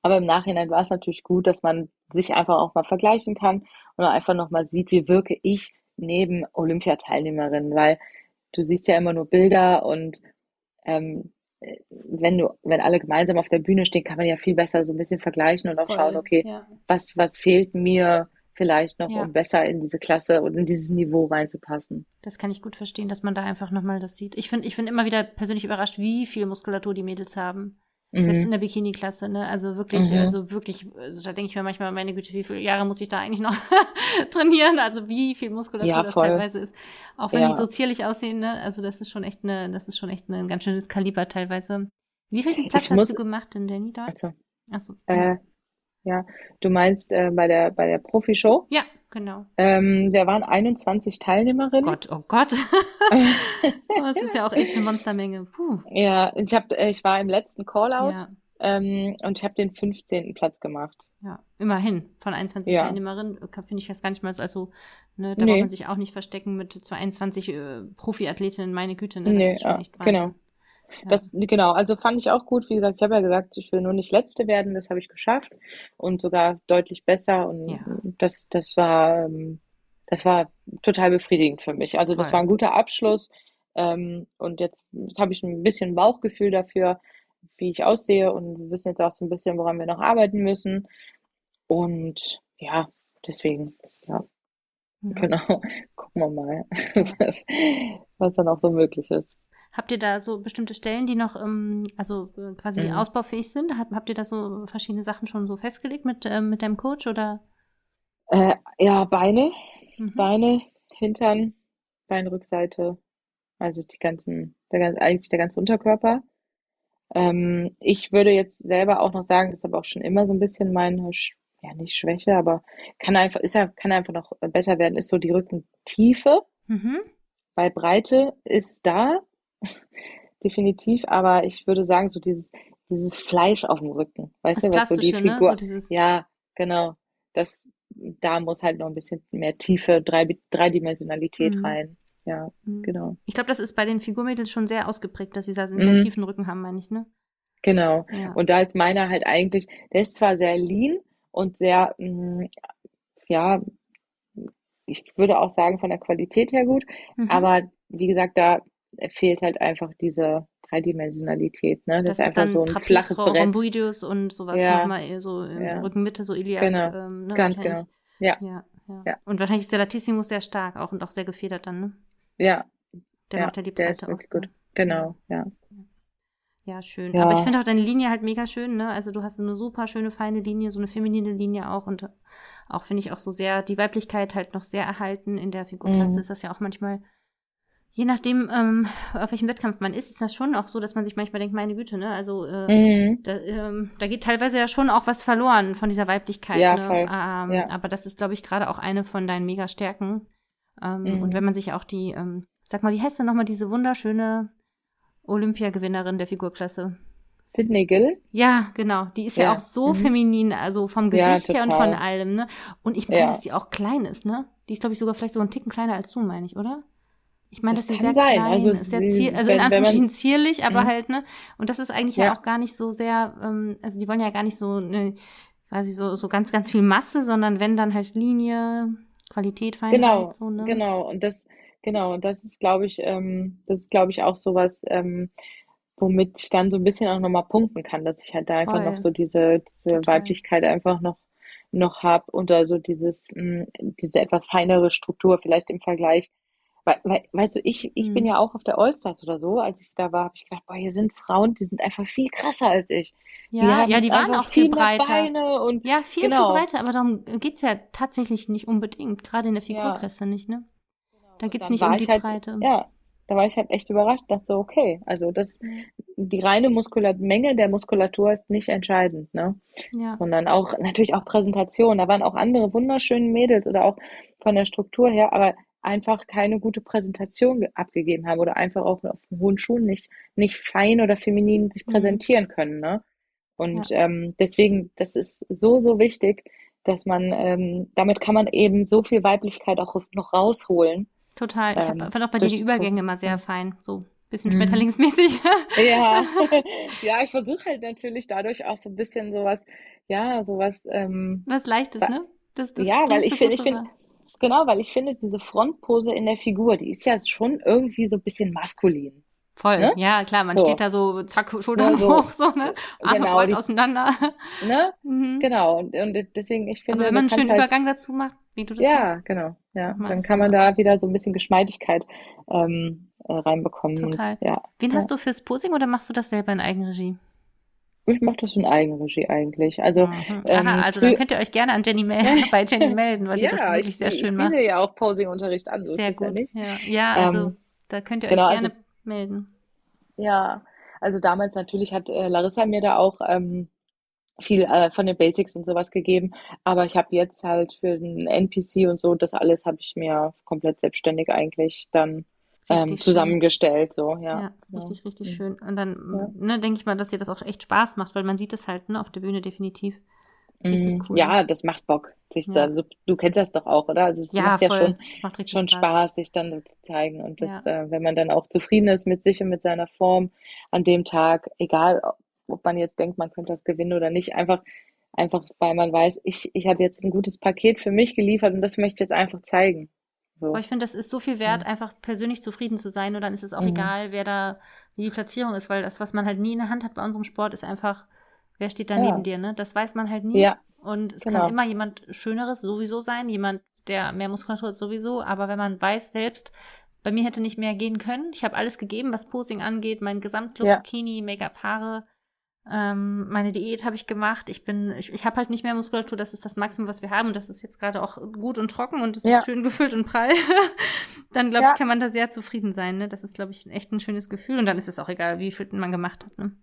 Aber im Nachhinein war es natürlich gut, dass man sich einfach auch mal vergleichen kann und einfach nochmal sieht, wie wirke ich neben Olympiateilnehmerinnen, weil du siehst ja immer nur Bilder und ähm, äh, wenn du, wenn alle gemeinsam auf der Bühne stehen, kann man ja viel besser so ein bisschen vergleichen und auch schauen, Voll, okay, ja. was, was fehlt mir vielleicht noch, Ja. um besser in diese Klasse und in dieses Niveau reinzupassen. Das kann ich gut verstehen, dass man da einfach nochmal das sieht. Ich finde ich find immer wieder persönlich überrascht, wie viel Muskulatur die Mädels haben. Selbst in Mhm. der Bikini-Klasse, ne? Also wirklich, Mhm. also wirklich, also da denke ich mir manchmal, meine Güte, wie viele Jahre muss ich da eigentlich noch trainieren? Also wie viel Muskulatur Ja, das teilweise ist. Auch wenn Ja. die so zierlich aussehen, ne? Also das ist schon echt eine, das ist schon echt ein ganz schönes Kaliber teilweise. Wie viel Platz Ich hast muss, du gemacht denn, Danny, dort? also, Achso, ja. äh, ja, du meinst äh, bei der, bei der Profi-Show? Ja, genau. Ähm, da waren 21 Teilnehmerinnen. Gott, oh Gott. Oh, Das ist ja auch echt eine Monstermenge. Puh. Ja, ich hab, äh, ich war im letzten Callout Ja, ähm, und ich habe den 15. Platz gemacht. ja. Immerhin. Von 21 Ja, Teilnehmerinnen äh, finde ich das gar nicht mal so, also, ne, da braucht man nee, sich auch nicht verstecken mit 22 äh, Profiathletinnen, meine Güte, ne, das nee, ist schon ja, echt genau. Ja. Das, genau, also fand ich auch gut. Wie gesagt, ich habe ja gesagt, ich will nur nicht Letzte werden, das habe ich geschafft und sogar deutlich besser und Ja, das, das war, ähm, das war total befriedigend für mich. Also das war voll. ein guter Abschluss ähm, und jetzt, jetzt habe ich ein bisschen Bauchgefühl dafür, wie ich aussehe und wir wissen jetzt auch so ein bisschen, woran wir noch arbeiten müssen und ja, deswegen, ja, genau, gucken wir mal, was, was dann auch so möglich ist. Habt ihr da so bestimmte Stellen, die noch, ähm, also äh, quasi Mhm. ausbaufähig sind? Habt, habt ihr da so verschiedene Sachen schon so festgelegt mit, ähm, mit deinem Coach oder? Äh, ja, Beine, Mhm. Beine, Hintern, Beinrückseite, also die ganzen, der, eigentlich der ganze Unterkörper. Ähm, ich würde jetzt selber auch noch sagen, das ist aber auch schon immer so ein bisschen meine, Sch- ja nicht Schwäche, aber kann einfach, ist ja, kann einfach noch besser werden, ist so die Rückentiefe, Mhm. weil Breite ist da, definitiv, aber ich würde sagen, so dieses, dieses Fleisch auf dem Rücken, weißt Das du, was so die ne? So Figur, dieses, ja, genau, das, da muss halt noch ein bisschen mehr Tiefe, Drei, Dreidimensionalität mhm. rein. Ja, Mhm. genau. Ich glaube, das ist bei den Figurmädels schon sehr ausgeprägt, dass sie da einen sehr Mhm, tiefen Rücken haben, meine ich, ne? genau. Ja. Und da ist meiner halt eigentlich, der ist zwar sehr lean und sehr, mm, ja, ich würde auch sagen, von der Qualität her gut, Mhm. aber wie gesagt, da fehlt halt einfach diese Dreidimensionalität, ne? Das Das ist einfach so ein flaches Trapez, Brett. Rhomboideus und sowas Ja, nochmal eher so in ja, Rückenmitte, so Iliak, genau, ähm, ne, ganz genau. Ja, Ja, ja. ja, Und wahrscheinlich ist der Latissimus sehr stark auch und auch sehr gefedert dann, ne? ja, Der ja, macht ja die der ist Breite auch, wirklich gut. ne? Ja. Genau, ja. Ja, schön. Aber ich Ja, finde auch deine Linie halt mega schön, ne? Also du hast so eine super schöne, feine Linie, so eine feminine Linie auch und auch finde ich auch so sehr, die Weiblichkeit halt noch sehr erhalten. In der Figurklasse mhm. ist das ja auch manchmal, je nachdem, ähm, auf welchem Wettkampf man ist, ist das schon auch so, dass man sich manchmal denkt, meine Güte, ne? Also äh, Mhm. da, ähm, da geht teilweise ja schon auch was verloren von dieser Weiblichkeit, Ja, ne? voll. Ähm, Ja. aber das ist, glaube ich, gerade auch eine von deinen Mega-Stärken. Ähm, und wenn Mhm. man sich auch die, ähm, sag mal, wie heißt denn nochmal diese wunderschöne Olympiagewinnerin der Figurklasse? Sydney Gill? Ja, genau. Die ist ja auch Ja, so mhm. feminin, also vom Ja, Gesicht her und von allem, ne? Und ich meine, Ja, dass die auch klein ist, ne? Die ist, glaube ich, sogar vielleicht so einen Ticken kleiner als du, meine ich, oder? Ich meine, das sie kann sehr sein. klein Also ist, sehr zier, also in wenn, wenn Anführungsstrichen zierlich, aber mhm. halt, ne? Und das ist eigentlich ja Ja, auch gar nicht so sehr, ähm, also die wollen ja gar nicht so, ne, quasi so, so ganz, ganz viel Masse, sondern wenn dann halt Linie, Qualität, Feinheit, genau, so, ne? genau. Und das, genau, und das ist, glaube ich, ähm, das ist, glaube ich, auch sowas, ähm, womit ich dann so ein bisschen auch nochmal punkten kann, dass ich halt da einfach noch Voll, so diese, diese total. Weiblichkeit einfach noch, noch hab und da so dieses, mh, diese etwas feinere Struktur vielleicht im Vergleich. Weil, weil, weißt du, ich, ich bin Mhm. ja auch auf der Allstars oder so, als ich da war, habe ich gedacht, boah, hier sind Frauen, die sind einfach viel krasser als ich. Ja, ja, die waren auch viel viel breiter. Beine und Ja, viel, viel genau, breiter, aber darum geht's ja tatsächlich nicht unbedingt, gerade in der ja, Figurklasse nicht, ne? Da geht es nicht um die halt, Breite. Ja, da war ich halt echt überrascht, dachte so, okay, also das, die reine Muskulat Menge der Muskulatur ist nicht entscheidend, ne? Ja. Sondern auch, natürlich auch Präsentation. Da waren auch andere wunderschöne Mädels oder auch von der Struktur her, aber einfach keine gute Präsentation abgegeben haben oder einfach auch auf hohen Schuhen nicht, nicht fein oder feminin sich mhm. präsentieren können, ne? Und ja. ähm, deswegen, das ist so, so wichtig, dass man, ähm, damit kann man eben so viel Weiblichkeit auch noch rausholen Total. Ich ähm, fand auch bei dir die Übergänge immer sehr fein, so bisschen mhm. schmetterlingsmäßig. Ja, ja, ich versuche halt natürlich dadurch auch so ein bisschen sowas, ja, sowas. Ähm, Was leichtes, ne? Das, das ja, weil ich finde, ich finde, genau, weil ich finde, diese Frontpose in der Figur, die ist ja schon irgendwie so ein bisschen maskulin. Voll, ne? ja, klar, man so. steht da so, zack, Schultern so, hoch, so, ne? Arme genau, breit auseinander. Ne? Mhm. Genau, und, und deswegen, ich finde. Aber wenn man einen schönen halt, Übergang dazu macht, wie du das Ja, machst, genau, ja. Dann kann man da wieder so ein bisschen Geschmeidigkeit ähm, äh, reinbekommen. Total. Und, ja. Wen ja. hast du fürs Posing oder machst du das selber in Eigenregie? Ich mache das in Eigenregie eigentlich. Also, mhm. ähm, Aha, also dann könnt ihr euch gerne an Jenny bei Jenny melden, weil ja, die das wirklich ich, sehr schön macht. Ich biete ja auch Posing-Unterricht an, so sehr ist gut. ja nicht. Ja, ja also ähm, da könnt ihr euch genau, gerne also, melden. Ja, also damals natürlich hat äh, Larissa mir da auch ähm, viel äh, von den Basics und sowas gegeben, aber ich habe jetzt halt für den NPC und so, das alles habe ich mir komplett selbstständig eigentlich dann ähm, zusammengestellt, so, ja. Ja, richtig, richtig ja. schön. Und dann, ne, denke ich mal, dass dir das auch echt Spaß macht, weil man sieht es halt, ne, auf der Bühne definitiv. Richtig mhm. cool. Ja, das macht Bock, sich ja. zu, also, du kennst das doch auch, oder? Also es ja, macht ja schon, macht schon Spaß. Spaß. sich dann zu zeigen. Und das, ja. äh, wenn man dann auch zufrieden ist mit sich und mit seiner Form an dem Tag, egal ob man jetzt denkt, man könnte das gewinnen oder nicht, einfach, einfach weil man weiß, ich, ich habe jetzt ein gutes Paket für mich geliefert und das möchte ich jetzt einfach zeigen. So. Aber ich finde, das ist so viel wert, einfach persönlich zufrieden zu sein und dann ist es auch mhm. egal, wer da, wie die Platzierung ist, weil das, was man halt nie in der Hand hat bei unserem Sport, ist einfach Wer steht da ja. neben dir, ne? Das weiß man halt nie. Ja. Und es genau. kann immer jemand Schöneres sowieso sein, jemand, der mehr Muskulatur hat sowieso, aber wenn man weiß selbst, bei mir hätte nicht mehr gehen können. Ich habe alles gegeben, was Posing angeht, mein Gesamtlook, ja. Bikini, Make-up, Haare, ähm, meine Diät habe ich gemacht. Ich bin, ich, ich habe halt nicht mehr Muskulatur, das ist das Maximum, was wir haben und das ist jetzt gerade auch gut und trocken und es ja. ist schön gefüllt und prall. dann glaube ja. ich, kann man da sehr zufrieden sein. Ne? Das ist, glaube ich, echt ein schönes Gefühl und dann ist es auch egal, wie viel man gemacht hat. Ne?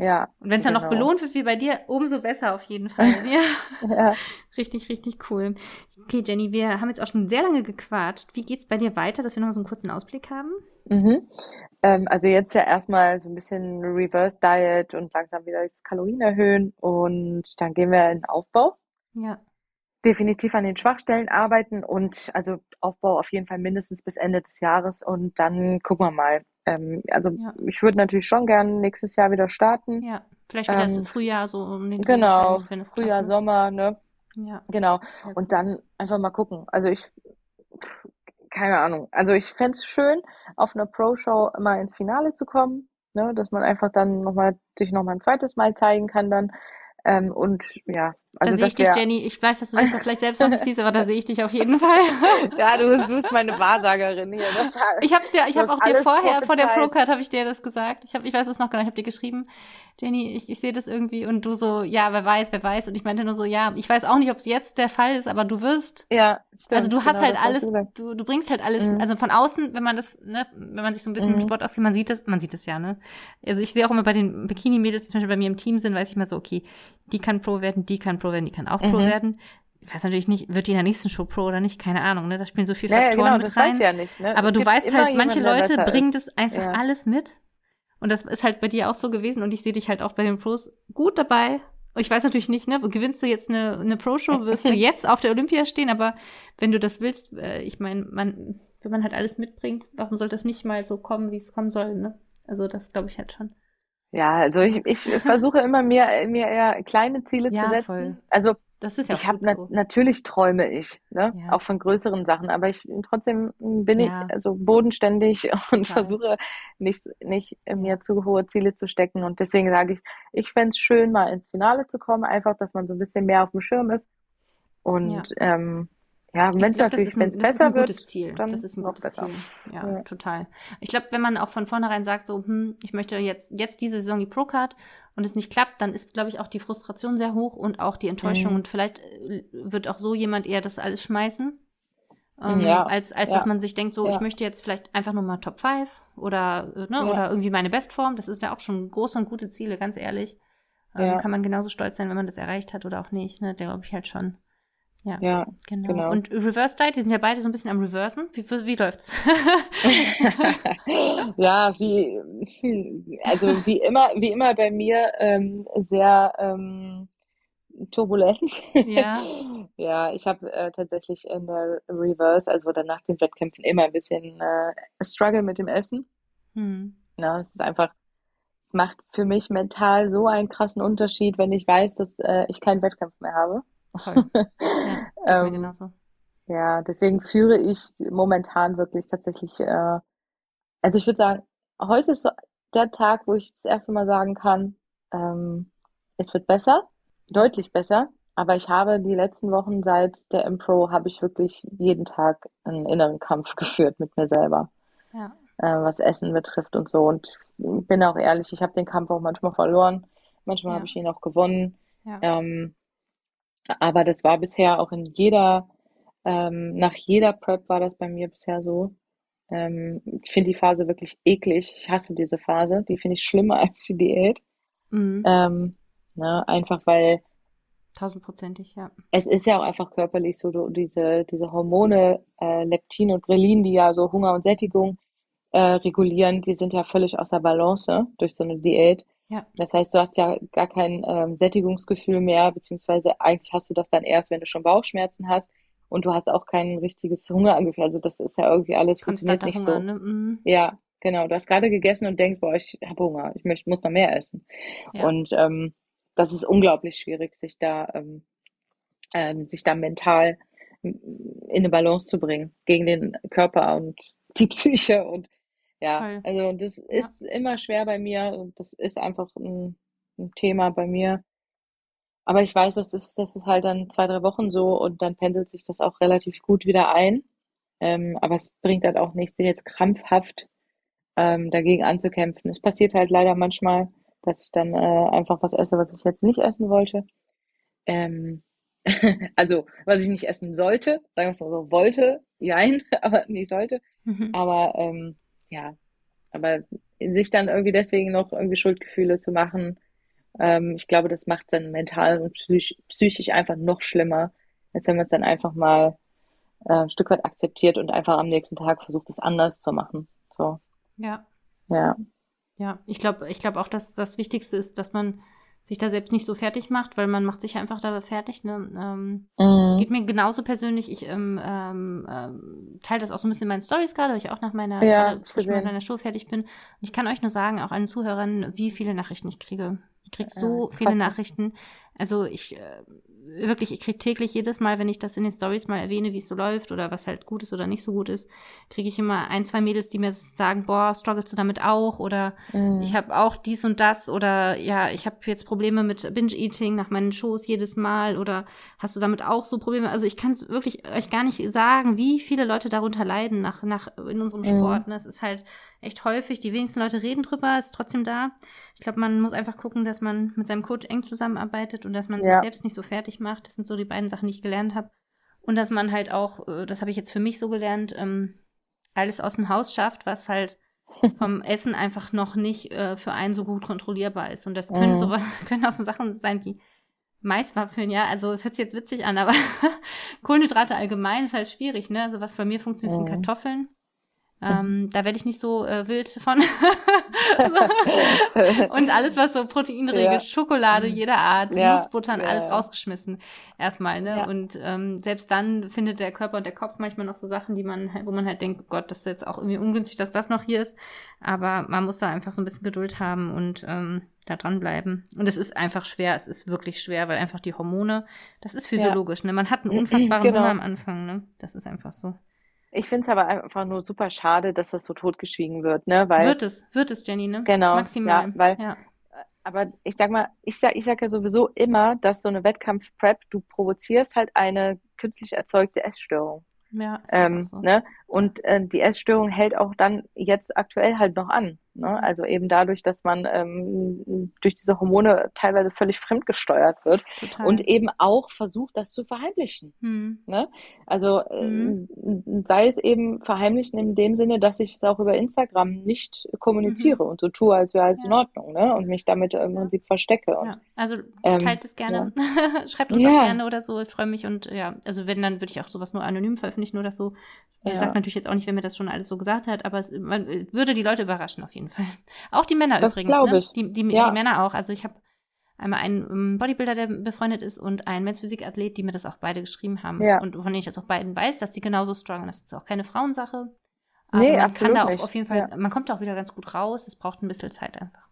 Ja. Und wenn es dann genau. noch belohnt wird wie bei dir, umso besser auf jeden Fall. Ja. ja. Richtig, richtig cool. Okay, Jenny, wir haben jetzt auch schon sehr lange gequatscht. Wie geht's bei dir weiter, dass wir noch so einen kurzen Ausblick haben? Mhm. Ähm, also jetzt ja erstmal so ein bisschen Reverse Diet und langsam wieder das Kalorien erhöhen und dann gehen wir in den Aufbau. Ja. Definitiv an den Schwachstellen arbeiten und also Aufbau auf jeden Fall mindestens bis Ende des Jahres und dann gucken wir mal, ähm, also ja. ich würde natürlich schon gerne nächstes Jahr wieder starten. Ja, vielleicht wieder ähm, im Frühjahr so um den Genau, Frühjahr, klappt, ne? Sommer, ne? Ja. Genau. Und dann einfach mal gucken. Also ich, keine Ahnung. Also ich fände es schön, auf einer Pro-Show mal ins Finale zu kommen, ne? Dass man einfach dann nochmal, sich nochmal ein zweites Mal zeigen kann dann. Ähm, und ja, also da sehe ich dich, Jenny. Ich weiß, dass du dich da vielleicht selbst noch nicht siehst, aber da sehe ich dich auf jeden Fall. ja, du, du bist meine Wahrsagerin hier. Das, ich hab's dir, ich habe auch dir vorher, vor der Pro-Card habe ich dir das gesagt. Ich habe, ich weiß es noch genau, ich habe dir geschrieben, Jenny, ich, ich sehe das irgendwie und du so, ja, wer weiß, wer weiß. Und ich meinte nur so, ja, ich weiß auch nicht, ob es jetzt der Fall ist, aber du wirst. Ja. Stimmt, also du hast genau, halt alles, du, du bringst halt alles, mhm. also von außen, wenn man das, ne, wenn man sich so ein bisschen mhm. mit Sport auskennt, man sieht das, man sieht es ja, ne. Also ich sehe auch immer bei den Bikini-Mädels, die zum Beispiel bei mir im Team sind, weiß ich mal so, okay, die kann Pro werden, die kann Pro werden, die kann auch Pro mhm. werden. Ich weiß natürlich nicht, wird die in der nächsten Show Pro oder nicht, keine Ahnung, ne? Da spielen so viele Faktoren ja, genau, mit rein. Ja nicht, ne? Aber es du weißt halt, manche Leute bringen das einfach ja. alles mit. Und das ist halt bei dir auch so gewesen und ich sehe dich halt auch bei den Pros gut dabei. Ich weiß natürlich nicht, ne, gewinnst du jetzt eine, eine Pro-Show, wirst du jetzt auf der Olympia stehen, aber wenn du das willst, äh, ich meine, man, wenn man halt alles mitbringt, warum sollte das nicht mal so kommen, wie es kommen soll, ne? Also das glaube ich halt schon. Ja, also ich, ich versuche immer mir, mir eher kleine Ziele ja, zu setzen. Voll. Also das ist ja ich habe na so. natürlich träume ich, ne? Ja. Auch von größeren Sachen, aber ich trotzdem bin ja. ich also bodenständig und Total. versuche nicht nicht mir zu hohe Ziele zu stecken und deswegen sage ich, ich fände es schön mal ins Finale zu kommen, einfach, dass man so ein bisschen mehr auf dem Schirm ist und ähm, ja, wenn es natürlich, wenn es besser wird, Ziel. dann das ist ein gutes besser. Ziel. Ja, ja, total. Ich glaube, wenn man auch von vornherein sagt, so, hm, ich möchte jetzt jetzt diese Saison die Pro Card und es nicht klappt, dann ist, glaube ich, auch die Frustration sehr hoch und auch die Enttäuschung mhm. und vielleicht äh, wird auch so jemand eher das alles schmeißen. ähm, Ja, als, als ja, dass man sich denkt, so, ich möchte jetzt vielleicht einfach nur mal Top 5 oder, äh, ne, oder irgendwie meine Bestform. Das ist ja auch schon große und gute Ziele, ganz ehrlich. Ähm, ja, kann man genauso stolz sein, wenn man das erreicht hat oder auch nicht, ne? Der glaube ich halt schon. Ja, ja, genau. genau. Und Reverse Diet, wir sind ja beide so ein bisschen am Reversen. Wie, wie läuft's? Ja, wie, also wie immer, wie immer bei mir ähm, sehr ähm, turbulent. Ja. Ja, ich habe äh, tatsächlich in der Reverse, also dann nach den Wettkämpfen, immer ein bisschen äh, Struggle mit dem Essen. Hm. Ja, es ist einfach, es macht für mich mental so einen krassen Unterschied, wenn ich weiß, dass äh, ich keinen Wettkampf mehr habe. Ähm, genauso. ja, deswegen führe ich momentan wirklich tatsächlich, äh, also ich würde sagen, heute ist der Tag, wo ich das erste Mal sagen kann, ähm, es wird besser, deutlich besser, aber ich habe die letzten Wochen seit der M-Pro habe ich wirklich jeden Tag einen inneren Kampf geführt mit mir selber, Ja, äh, was Essen betrifft und so. Und ich bin auch ehrlich, ich habe den Kampf auch manchmal verloren, manchmal habe ja, ich ihn auch gewonnen. ja. Ähm, aber das war bisher auch in jeder, ähm, nach jeder Prep war das bei mir bisher so. Ähm, ich finde die Phase wirklich eklig. Ich hasse diese Phase. Die finde ich schlimmer als die Diät. Mhm. Ähm, ne, einfach weil Tausendprozentig, ja. es ist ja auch einfach körperlich so, diese, diese Hormone, äh, Leptin und Grelin, die ja so Hunger und Sättigung äh, regulieren, die sind ja völlig außer Balance durch so eine Diät. Ja, Das heißt, du hast ja gar kein ähm, Sättigungsgefühl mehr, beziehungsweise eigentlich hast du das dann erst, wenn du schon Bauchschmerzen hast und du hast auch kein richtiges Hungergefühl. Also das ist ja irgendwie alles funktioniert nicht Hunger, so. ne? Mhm. Ja, genau. Du hast gerade gegessen und denkst, boah, ich habe Hunger, ich möchte, muss noch mehr essen. Ja, Und ähm, das ist unglaublich schwierig, sich da, ähm, ähm, sich da mental in eine Balance zu bringen gegen den Körper und die Psyche und ja, voll. also das Ja, ist immer schwer bei mir und das ist einfach ein, ein Thema bei mir. Aber ich weiß, das ist, das ist halt dann zwei, drei Wochen so und dann pendelt sich das auch relativ gut wieder ein. Ähm, aber es bringt halt auch nichts, jetzt krampfhaft ähm, dagegen anzukämpfen. Es passiert halt leider manchmal, dass ich dann äh, einfach was esse, was ich jetzt nicht essen wollte. Ähm, also, was ich nicht essen sollte, sagen wir es mal so, wollte, jein, aber nicht sollte. Mhm. Aber ähm, ja, aber sich dann irgendwie deswegen noch irgendwie Schuldgefühle zu machen, ähm, ich glaube, das macht es dann mental und psychisch, psychisch einfach noch schlimmer, als wenn man es dann einfach mal äh, ein Stück weit akzeptiert und einfach am nächsten Tag versucht, es anders zu machen. So, Ja, ja. ja. Ich glaube, ich glaube auch, dass das Wichtigste ist, dass man sich da selbst nicht so fertig macht, weil man macht sich einfach da fertig, ne? Ähm, Mhm. geht mir genauso persönlich. Ich ähm, ähm, ähm, teile das auch so ein bisschen in meinen Stories gerade, weil ich auch nach meiner, Ja, gesehen. meiner Show fertig bin. Und ich kann euch nur sagen, auch allen Zuhörern, wie viele Nachrichten ich kriege. Ich kriege Ja, so ist viele? Nachrichten. Also ich äh, wirklich, ich kriege täglich jedes Mal, wenn ich das in den Stories mal erwähne, wie es so läuft oder was halt gut ist oder nicht so gut ist, kriege ich immer ein, zwei Mädels, die mir sagen, boah, strugglest du damit auch oder ich Mhm. habe auch dies und das oder ja, ich habe jetzt Probleme mit Binge-Eating nach meinen Shows jedes Mal oder hast du damit auch so Probleme? Also ich kann es wirklich euch gar nicht sagen, wie viele Leute darunter leiden nach, nach in unserem Mhm. Sport. Ne? Es ist halt echt häufig, die wenigsten Leute reden drüber, ist trotzdem da. Ich glaube, man muss einfach gucken, dass man mit seinem Coach eng zusammenarbeitet und dass man sich Ja. selbst nicht so fertig macht. Das sind so die beiden Sachen, die ich gelernt habe. Und dass man halt auch, äh, das habe ich jetzt für mich so gelernt, ähm, alles aus dem Haus schafft, was halt vom Essen einfach noch nicht äh, für einen so gut kontrollierbar ist. Und das können, Mhm. so, können auch so Sachen sein wie Maiswaffeln, ja. Also es hört sich jetzt witzig an, aber Kohlenhydrate allgemein ist halt schwierig, ne? Also was bei mir funktioniert, sind Mhm. Kartoffeln. Ähm, da werde ich nicht so äh, wild von. und alles, was so Proteinregel, Ja. Schokolade jeder Art, Ja, Nussbuttern, ja, alles rausgeschmissen. Erstmal, ne? Und ähm, selbst dann findet der Körper und der Kopf manchmal noch so Sachen, die man wo man halt denkt, Gott, das ist jetzt auch irgendwie ungünstig, dass das noch hier ist. Aber man muss da einfach so ein bisschen Geduld haben und ähm, da dranbleiben. Und es ist einfach schwer, es ist wirklich schwer, weil einfach die Hormone, das ist physiologisch, ne? Man hat einen unfassbaren Genau. Hunger am Anfang, ne? Das ist einfach so. Ich finde es aber einfach nur super schade, dass das so totgeschwiegen wird, ne? Weil, Wird es, wird es, Jenny, ne? genau, Maximal. ja, weil, ja. aber ich sag mal, ich sag, ich sag ja sowieso immer, dass so eine Wettkampf-Prep, du provozierst halt eine künstlich erzeugte Essstörung. Ja, ist Ähm, so. ne? Und äh, die Essstörung hält auch dann jetzt aktuell halt noch an. Ne? Also eben dadurch, dass man ähm, durch diese Hormone teilweise völlig fremdgesteuert wird Total. und eben auch versucht, das zu verheimlichen. Hm. Ne? Also hm. äh, sei es eben verheimlichen in dem Sinne, dass ich es auch über Instagram nicht kommuniziere mhm. und so tue, als wäre alles ja. in Ordnung ne? und mich damit im Prinzip verstecke. Und, ja. Also ähm, teilt es gerne, ja. schreibt uns auch gerne oder so, ich freue mich und ja, also wenn, dann würde ich auch sowas nur anonym veröffentlichen, nur das so. Ja. Sagt natürlich jetzt auch nicht, wenn mir das schon alles so gesagt hat, aber es man, würde die Leute überraschen auf jeden Fall. Auch die Männer das übrigens, ne? Ich. Die, die, ja. die Männer auch. Also ich habe einmal einen ähm, Bodybuilder, der befreundet ist, und einen Men's-Physik-Athlet, die mir das auch beide geschrieben haben. Ja. Und von denen ich das auch beiden weiß, dass die genauso strong sind. Das ist auch keine Frauensache. Aber nee, man kann da auch nicht. auf jeden Fall, ja. man kommt da auch wieder ganz gut raus. Es braucht ein bisschen Zeit einfach.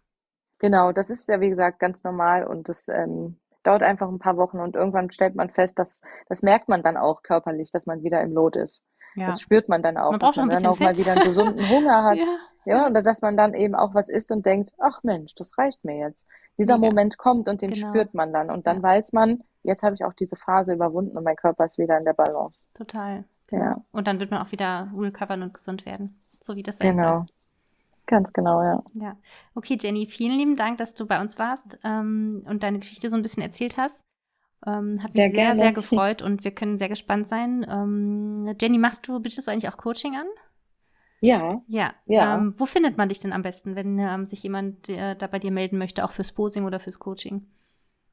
Genau, das ist ja wie gesagt ganz normal und das ähm, dauert einfach ein paar Wochen und irgendwann stellt man fest, dass das merkt man dann auch körperlich, dass man wieder im Lot ist. Ja. Das spürt man dann auch, man dass man dann auch Fett. mal wieder einen gesunden Hunger hat. ja. ja, und dass man dann eben auch was isst und denkt, ach Mensch, das reicht mir jetzt. Dieser Mega. Moment kommt und den genau. spürt man dann. Und dann ja. weiß man, jetzt habe ich auch diese Phase überwunden und mein Körper ist wieder in der Balance. Total. Genau. Ja. Und dann wird man auch wieder recovern und gesund werden. So wie das sein Genau. Soll. Ganz genau, ja. Ja. Okay, Jenny, vielen lieben Dank, dass du bei uns warst ähm, und deine Geschichte so ein bisschen erzählt hast. Ähm, hat mich sehr, sehr, sehr, gefreut und wir können sehr gespannt sein. Ähm, Jenny, machst du, bietest du eigentlich auch Coaching an? Ja. Ja. ja. Ähm, wo findet man dich denn am besten, wenn ähm, sich jemand äh, da bei dir melden möchte, auch fürs Posing oder fürs Coaching?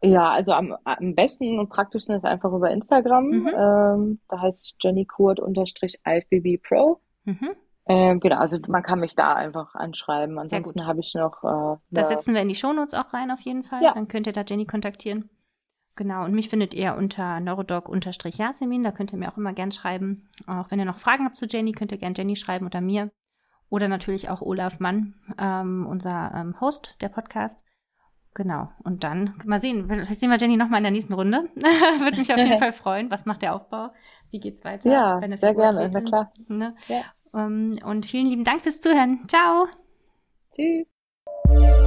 Ja, also am, am besten und praktischsten ist einfach über Instagram. Mhm. Ähm, da heißt Jenny Kurt unterstrich IFBB Pro. Mhm. Ähm, genau, also man kann mich da einfach anschreiben. Ansonsten habe ich noch. Äh, das setzen wir in die Shownotes auch rein auf jeden Fall. Ja. Dann könnt ihr da Jenny kontaktieren. Genau, und mich findet ihr unter neurodoc-jasemin. Da könnt ihr mir auch immer gern schreiben. Auch wenn ihr noch Fragen habt zu Jenny, könnt ihr gern Jenny schreiben oder mir. Oder natürlich auch Olaf Mann, ähm, unser ähm, Host der Podcast. Genau. Und dann mal sehen, vielleicht sehen wir Jenny nochmal in der nächsten Runde. Würde mich auf jeden Fall freuen. Was macht der Aufbau? Wie geht's weiter? Ja, sehr gerne, na klar. Ne? Ja. Um, ähm, und vielen lieben Dank fürs Zuhören. Ciao. Tschüss.